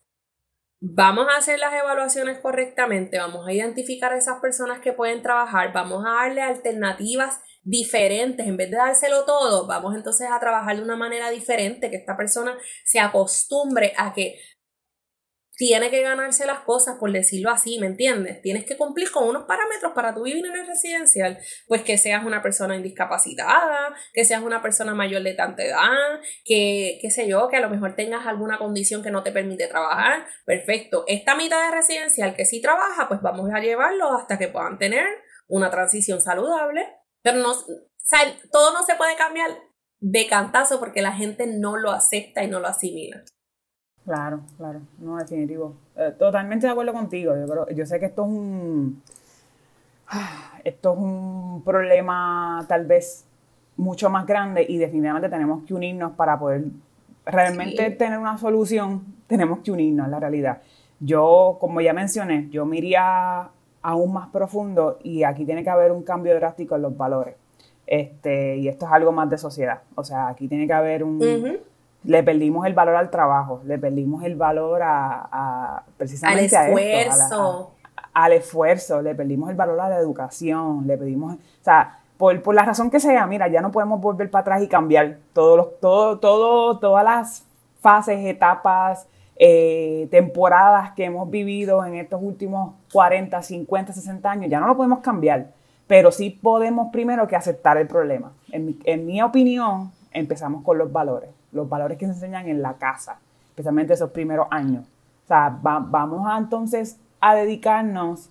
vamos a hacer las evaluaciones correctamente, vamos a identificar a esas personas que pueden trabajar, vamos a darle alternativas diferentes, en vez de dárselo todo, vamos entonces a trabajar de una manera diferente, que esta persona se acostumbre a que tiene que ganarse las cosas, por decirlo así, ¿me entiendes? Tienes que cumplir con unos parámetros para tu vivir en el residencial, pues que seas una persona indiscapacitada, que seas una persona mayor de tanta edad, que, qué sé yo, que a lo mejor tengas alguna condición que no te permite trabajar, perfecto. Esta mitad de residencial que sí trabaja, pues vamos a llevarlo hasta que puedan tener una transición saludable pero no, o todo no se puede cambiar de cantazo porque la gente no lo acepta y no lo asimila. Claro, claro, no, definitivo. Eh, totalmente de acuerdo contigo. Yo, creo, yo sé que esto es un, esto es un problema tal vez mucho más grande y definitivamente tenemos que unirnos para poder realmente tener una solución, tenemos que unirnos, la realidad. Yo, como ya mencioné, yo me iría aún más profundo y aquí tiene que haber un cambio drástico en los valores. Este, y esto es algo más de sociedad. O sea, aquí tiene que haber un... Le perdimos el valor al trabajo, le perdimos el valor a, precisamente al esfuerzo. al esfuerzo, le perdimos el valor a la educación, le pedimos, o sea, por, por, la razón que sea, mira, ya no podemos volver para atrás y cambiar todos los, todo, todo, todas las fases, etapas, eh, temporadas que hemos vivido en estos últimos 40, 50, 60 años, ya no lo podemos cambiar, pero sí podemos primero que aceptar el problema. En mi, opinión, empezamos con los valores, los valores que se enseñan en la casa, especialmente esos primeros años. O sea, vamos a entonces a dedicarnos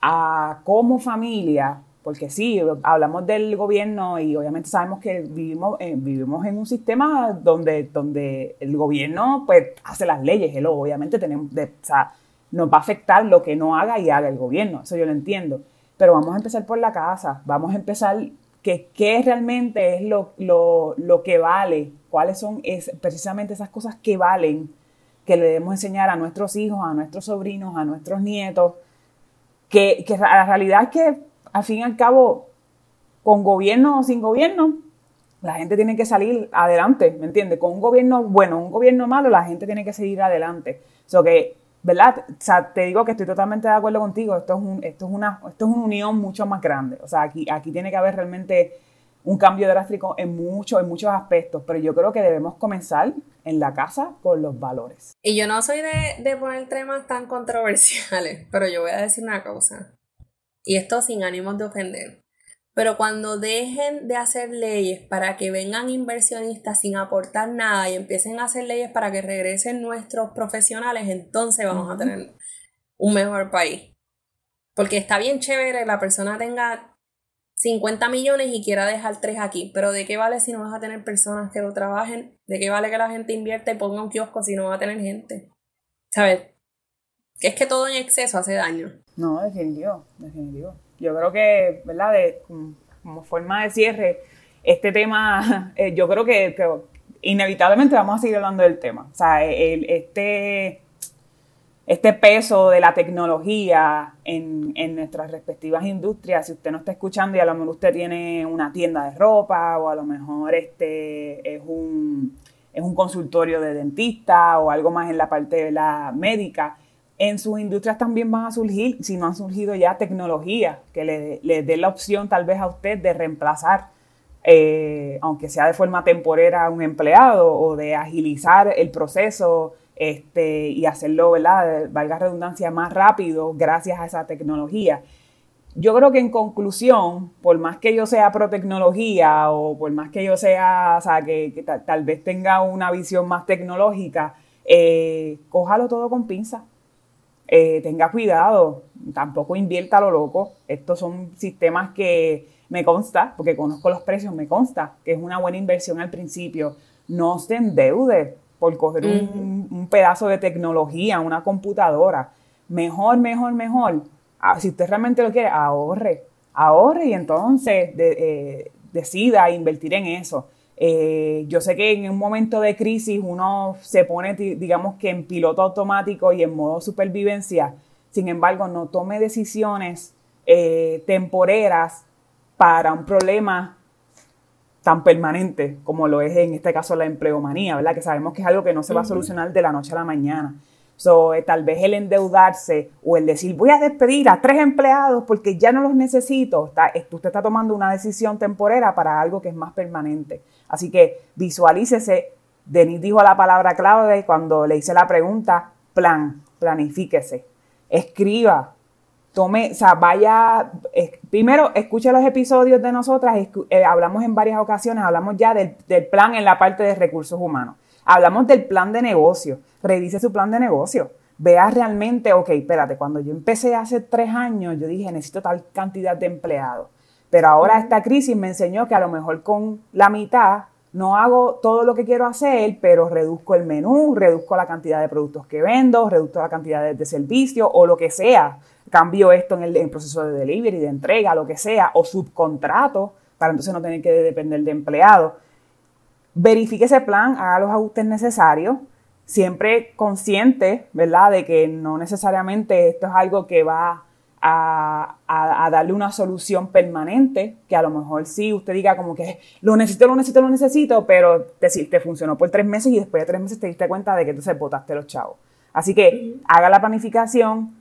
a como familia porque sí, hablamos del gobierno y obviamente sabemos que vivimos, eh, vivimos en un sistema donde, donde el gobierno pues hace las leyes, hello, obviamente tenemos, o sea, nos va a afectar lo que no haga y haga el gobierno, eso yo lo entiendo. Pero vamos a empezar por la casa, vamos a empezar que qué realmente es lo, lo, lo que vale, cuáles son es, precisamente esas cosas que valen, que le debemos enseñar a nuestros hijos, a nuestros sobrinos, a nuestros nietos, que, que la realidad es que al fin y al cabo, con gobierno o sin gobierno, la gente tiene que salir adelante, ¿me entiendes? Con un gobierno bueno, un gobierno malo, la gente tiene que seguir adelante. So que, ¿verdad? O sea, te digo que estoy totalmente de acuerdo contigo, esto es, esto es, una, esto es una unión mucho más grande. O sea, aquí, aquí tiene que haber realmente un cambio drástico en, mucho, en muchos aspectos, pero yo creo que debemos comenzar en la casa con los valores. Y yo no soy de, de poner temas tan controversiales, pero yo voy a decir una cosa. Y esto sin ánimos de ofender. Pero cuando dejen de hacer leyes para que vengan inversionistas sin aportar nada y empiecen a hacer leyes para que regresen nuestros profesionales, entonces vamos a tener un mejor país. Porque está bien chévere la persona tenga 50 millones y quiera dejar tres aquí, pero ¿de qué vale si no vas a tener personas que lo trabajen? ¿De qué vale que la gente invierta y ponga un kiosco si no va a tener gente? ¿Sabes? Es que todo en exceso hace daño. No, definitivo, definitivo. Yo creo que, ¿verdad? De, como forma de cierre, este tema, eh, yo creo que, inevitablemente vamos a seguir hablando del tema. O sea, este, este peso de la tecnología en, en, nuestras respectivas industrias, si usted no está escuchando y a lo mejor usted tiene una tienda de ropa o a lo mejor este es un, es un consultorio de dentista o algo más en la parte de la médica, en sus industrias también van a surgir, si no han surgido ya tecnologías que le, le dé la opción tal vez a usted de reemplazar, eh, aunque sea de forma temporera, a un empleado o de agilizar el proceso este, y hacerlo. Valga redundancia, más rápido gracias a esa tecnología. Yo creo que en conclusión, por más que yo sea pro tecnología o por más que yo sea, o sea, que, tal, vez tenga una visión más tecnológica, eh, cójalo todo con pinza eh, tenga cuidado, tampoco invierta lo loco. Estos son sistemas que me consta, porque conozco los precios, me consta que es una buena inversión al principio. No se endeude por coger un, pedazo de tecnología, una computadora. Mejor, mejor, mejor. Ah, si usted realmente lo quiere, ahorre. Ahorre y entonces eh, decida invertir en eso. Eh, yo sé que en un momento de crisis uno se pone, digamos que en piloto automático y en modo supervivencia, sin embargo, no tome decisiones eh, temporeras para un problema tan permanente como lo es en este caso la empleomanía, ¿verdad? Que sabemos que es algo que no se va a solucionar de la noche a la mañana. So, eh, tal vez el endeudarse o el decir voy a despedir a tres empleados porque ya no los necesito, está, usted está tomando una decisión temporera para algo que es más permanente. Así que visualícese. Denis dijo la palabra clave cuando le hice la pregunta, plan, planifíquese, escriba, tome, o sea, vaya, primero escuche los episodios de nosotras, eh, hablamos en varias ocasiones, hablamos ya del, del plan en la parte de recursos humanos, hablamos del plan de negocio, revise su plan de negocio, vea realmente, ok, espérate, cuando yo empecé hace tres años, yo dije, necesito tal cantidad de empleados. Pero ahora esta crisis me enseñó que a lo mejor con la mitad no hago todo lo que quiero hacer, pero reduzco el menú, reduzco la cantidad de productos que vendo, reduzco la cantidad de, servicios o lo que sea, cambio esto en el, proceso de delivery, de entrega, lo que sea, o subcontrato, para entonces no tener que depender de empleados. Verifique ese plan, haga los ajustes necesarios, siempre consciente, ¿verdad?, de que no necesariamente esto es algo que va a, darle una solución permanente, que a lo mejor sí usted diga como que lo necesito, lo necesito, lo necesito, pero te, te funcionó por tres meses y después de tres meses te diste cuenta de que entonces botaste los chavos. Así que haga la planificación,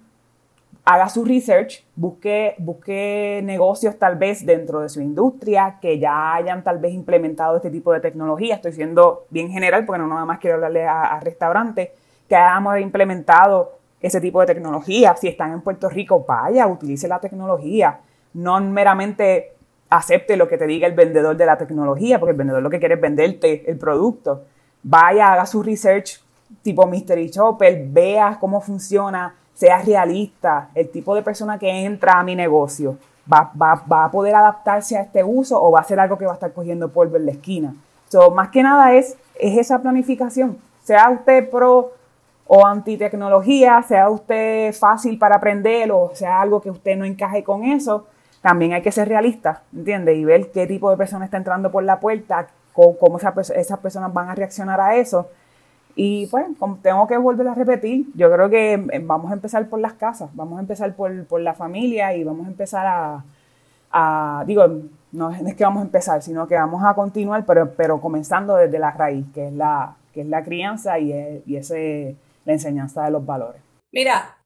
haga su research, busque, busque negocios tal vez dentro de su industria que ya hayan tal vez implementado este tipo de tecnología. Estoy siendo bien general porque no nada más quiero hablarle a, a restaurantes que hayamos implementado ese tipo de tecnología. Si están en Puerto Rico, vaya, utilice la tecnología. No meramente acepte lo que te diga el vendedor de la tecnología, porque el vendedor lo que quiere es venderte el producto. Vaya, haga su research tipo Mystery Shopper, vea cómo funciona, sea realista, el tipo de persona que entra a mi negocio. Va, va, a poder adaptarse a este uso o va a ser algo que va a estar cogiendo polvo en la esquina. So, más que nada es, es esa planificación. Sea usted pro o antitecnología, sea usted fácil para aprender o sea algo que usted no encaje con eso, también hay que ser realista, ¿entiende? Y ver qué tipo de persona está entrando por la puerta, cómo, esas personas van a reaccionar a eso. Y pues, como tengo que volver a repetir, yo creo que eh, vamos a empezar por las casas, vamos a empezar por, por la familia y vamos a empezar a, a, digo, no es que vamos a empezar, sino que vamos a continuar, pero, pero comenzando desde la raíz, que es la, que es la crianza y, y ese la enseñanza de los valores. Mira,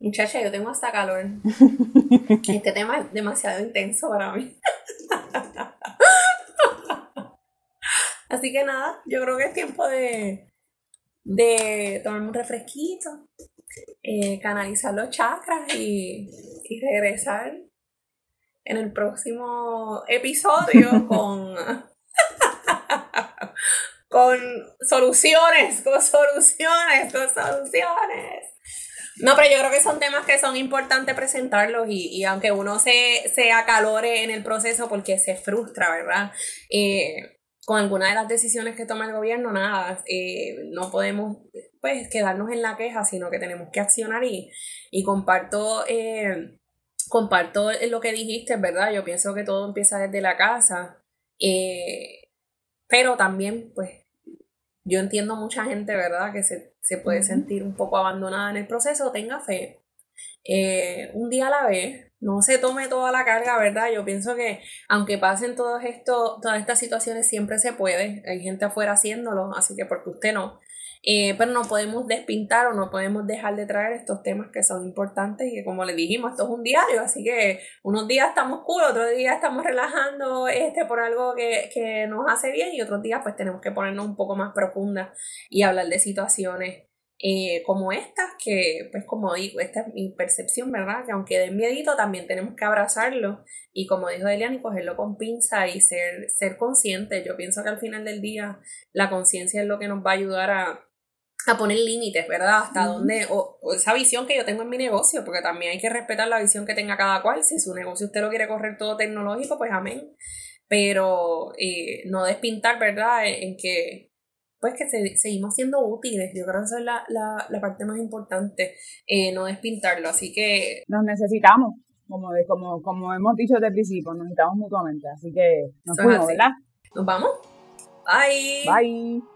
muchacha, yo tengo hasta calor. este tema es demasiado intenso para mí. Así que nada, yo creo que es tiempo de, de tomarme un refresquito, eh, canalizar los chakras y, y regresar en el próximo episodio con con soluciones, con soluciones, con soluciones. No, pero yo creo que son temas que son importantes presentarlos y, aunque uno se, se, acalore en el proceso porque se frustra, ¿verdad? Eh, con alguna de las decisiones que toma el gobierno, nada, eh, no podemos pues quedarnos en la queja, sino que tenemos que accionar y, y comparto, eh, comparto lo que dijiste, ¿verdad? Yo pienso que todo empieza desde la casa. Eh, pero también, pues, yo entiendo mucha gente, ¿verdad?, que se, puede sentir un poco abandonada en el proceso, tenga fe. Eh, un día a la vez, no se tome toda la carga, ¿verdad? Yo pienso que aunque pasen todos esto, todas estas situaciones, siempre se puede. Hay gente afuera haciéndolo, así que porque usted no. Eh, pero no podemos despintar o no podemos dejar de traer estos temas que son importantes y que como le dijimos, esto es un diario, así que unos días estamos cool, otros días estamos relajando este, por algo que, que nos hace bien y otros días pues tenemos que ponernos un poco más profundas y hablar de situaciones eh, como estas, que pues como digo, esta es mi percepción, ¿verdad? Que aunque den miedito, también tenemos que abrazarlo y como dijo Eliani, cogerlo con pinza y ser, ser consciente. Yo pienso que al final del día la conciencia es lo que nos va a ayudar a, a poner límites, ¿verdad? Hasta dónde, o, esa visión que yo tengo en mi negocio, porque también hay que respetar la visión que tenga cada cual. Si su negocio usted lo quiere correr todo tecnológico, pues amén. Pero eh, no despintar, ¿verdad? En, que, pues que seguimos siendo útiles. Yo creo que esa es la, la, parte más importante, eh, no despintarlo. Así que... Nos necesitamos, como, como, como hemos dicho desde el principio, nos necesitamos mutuamente. Así que nos fuimos, ¿verdad? Nos vamos. Bye. Bye.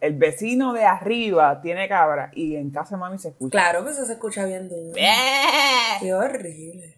el vecino de arriba tiene cabra y en casa de mami se escucha. Claro que eso se escucha bien duro. Qué horrible.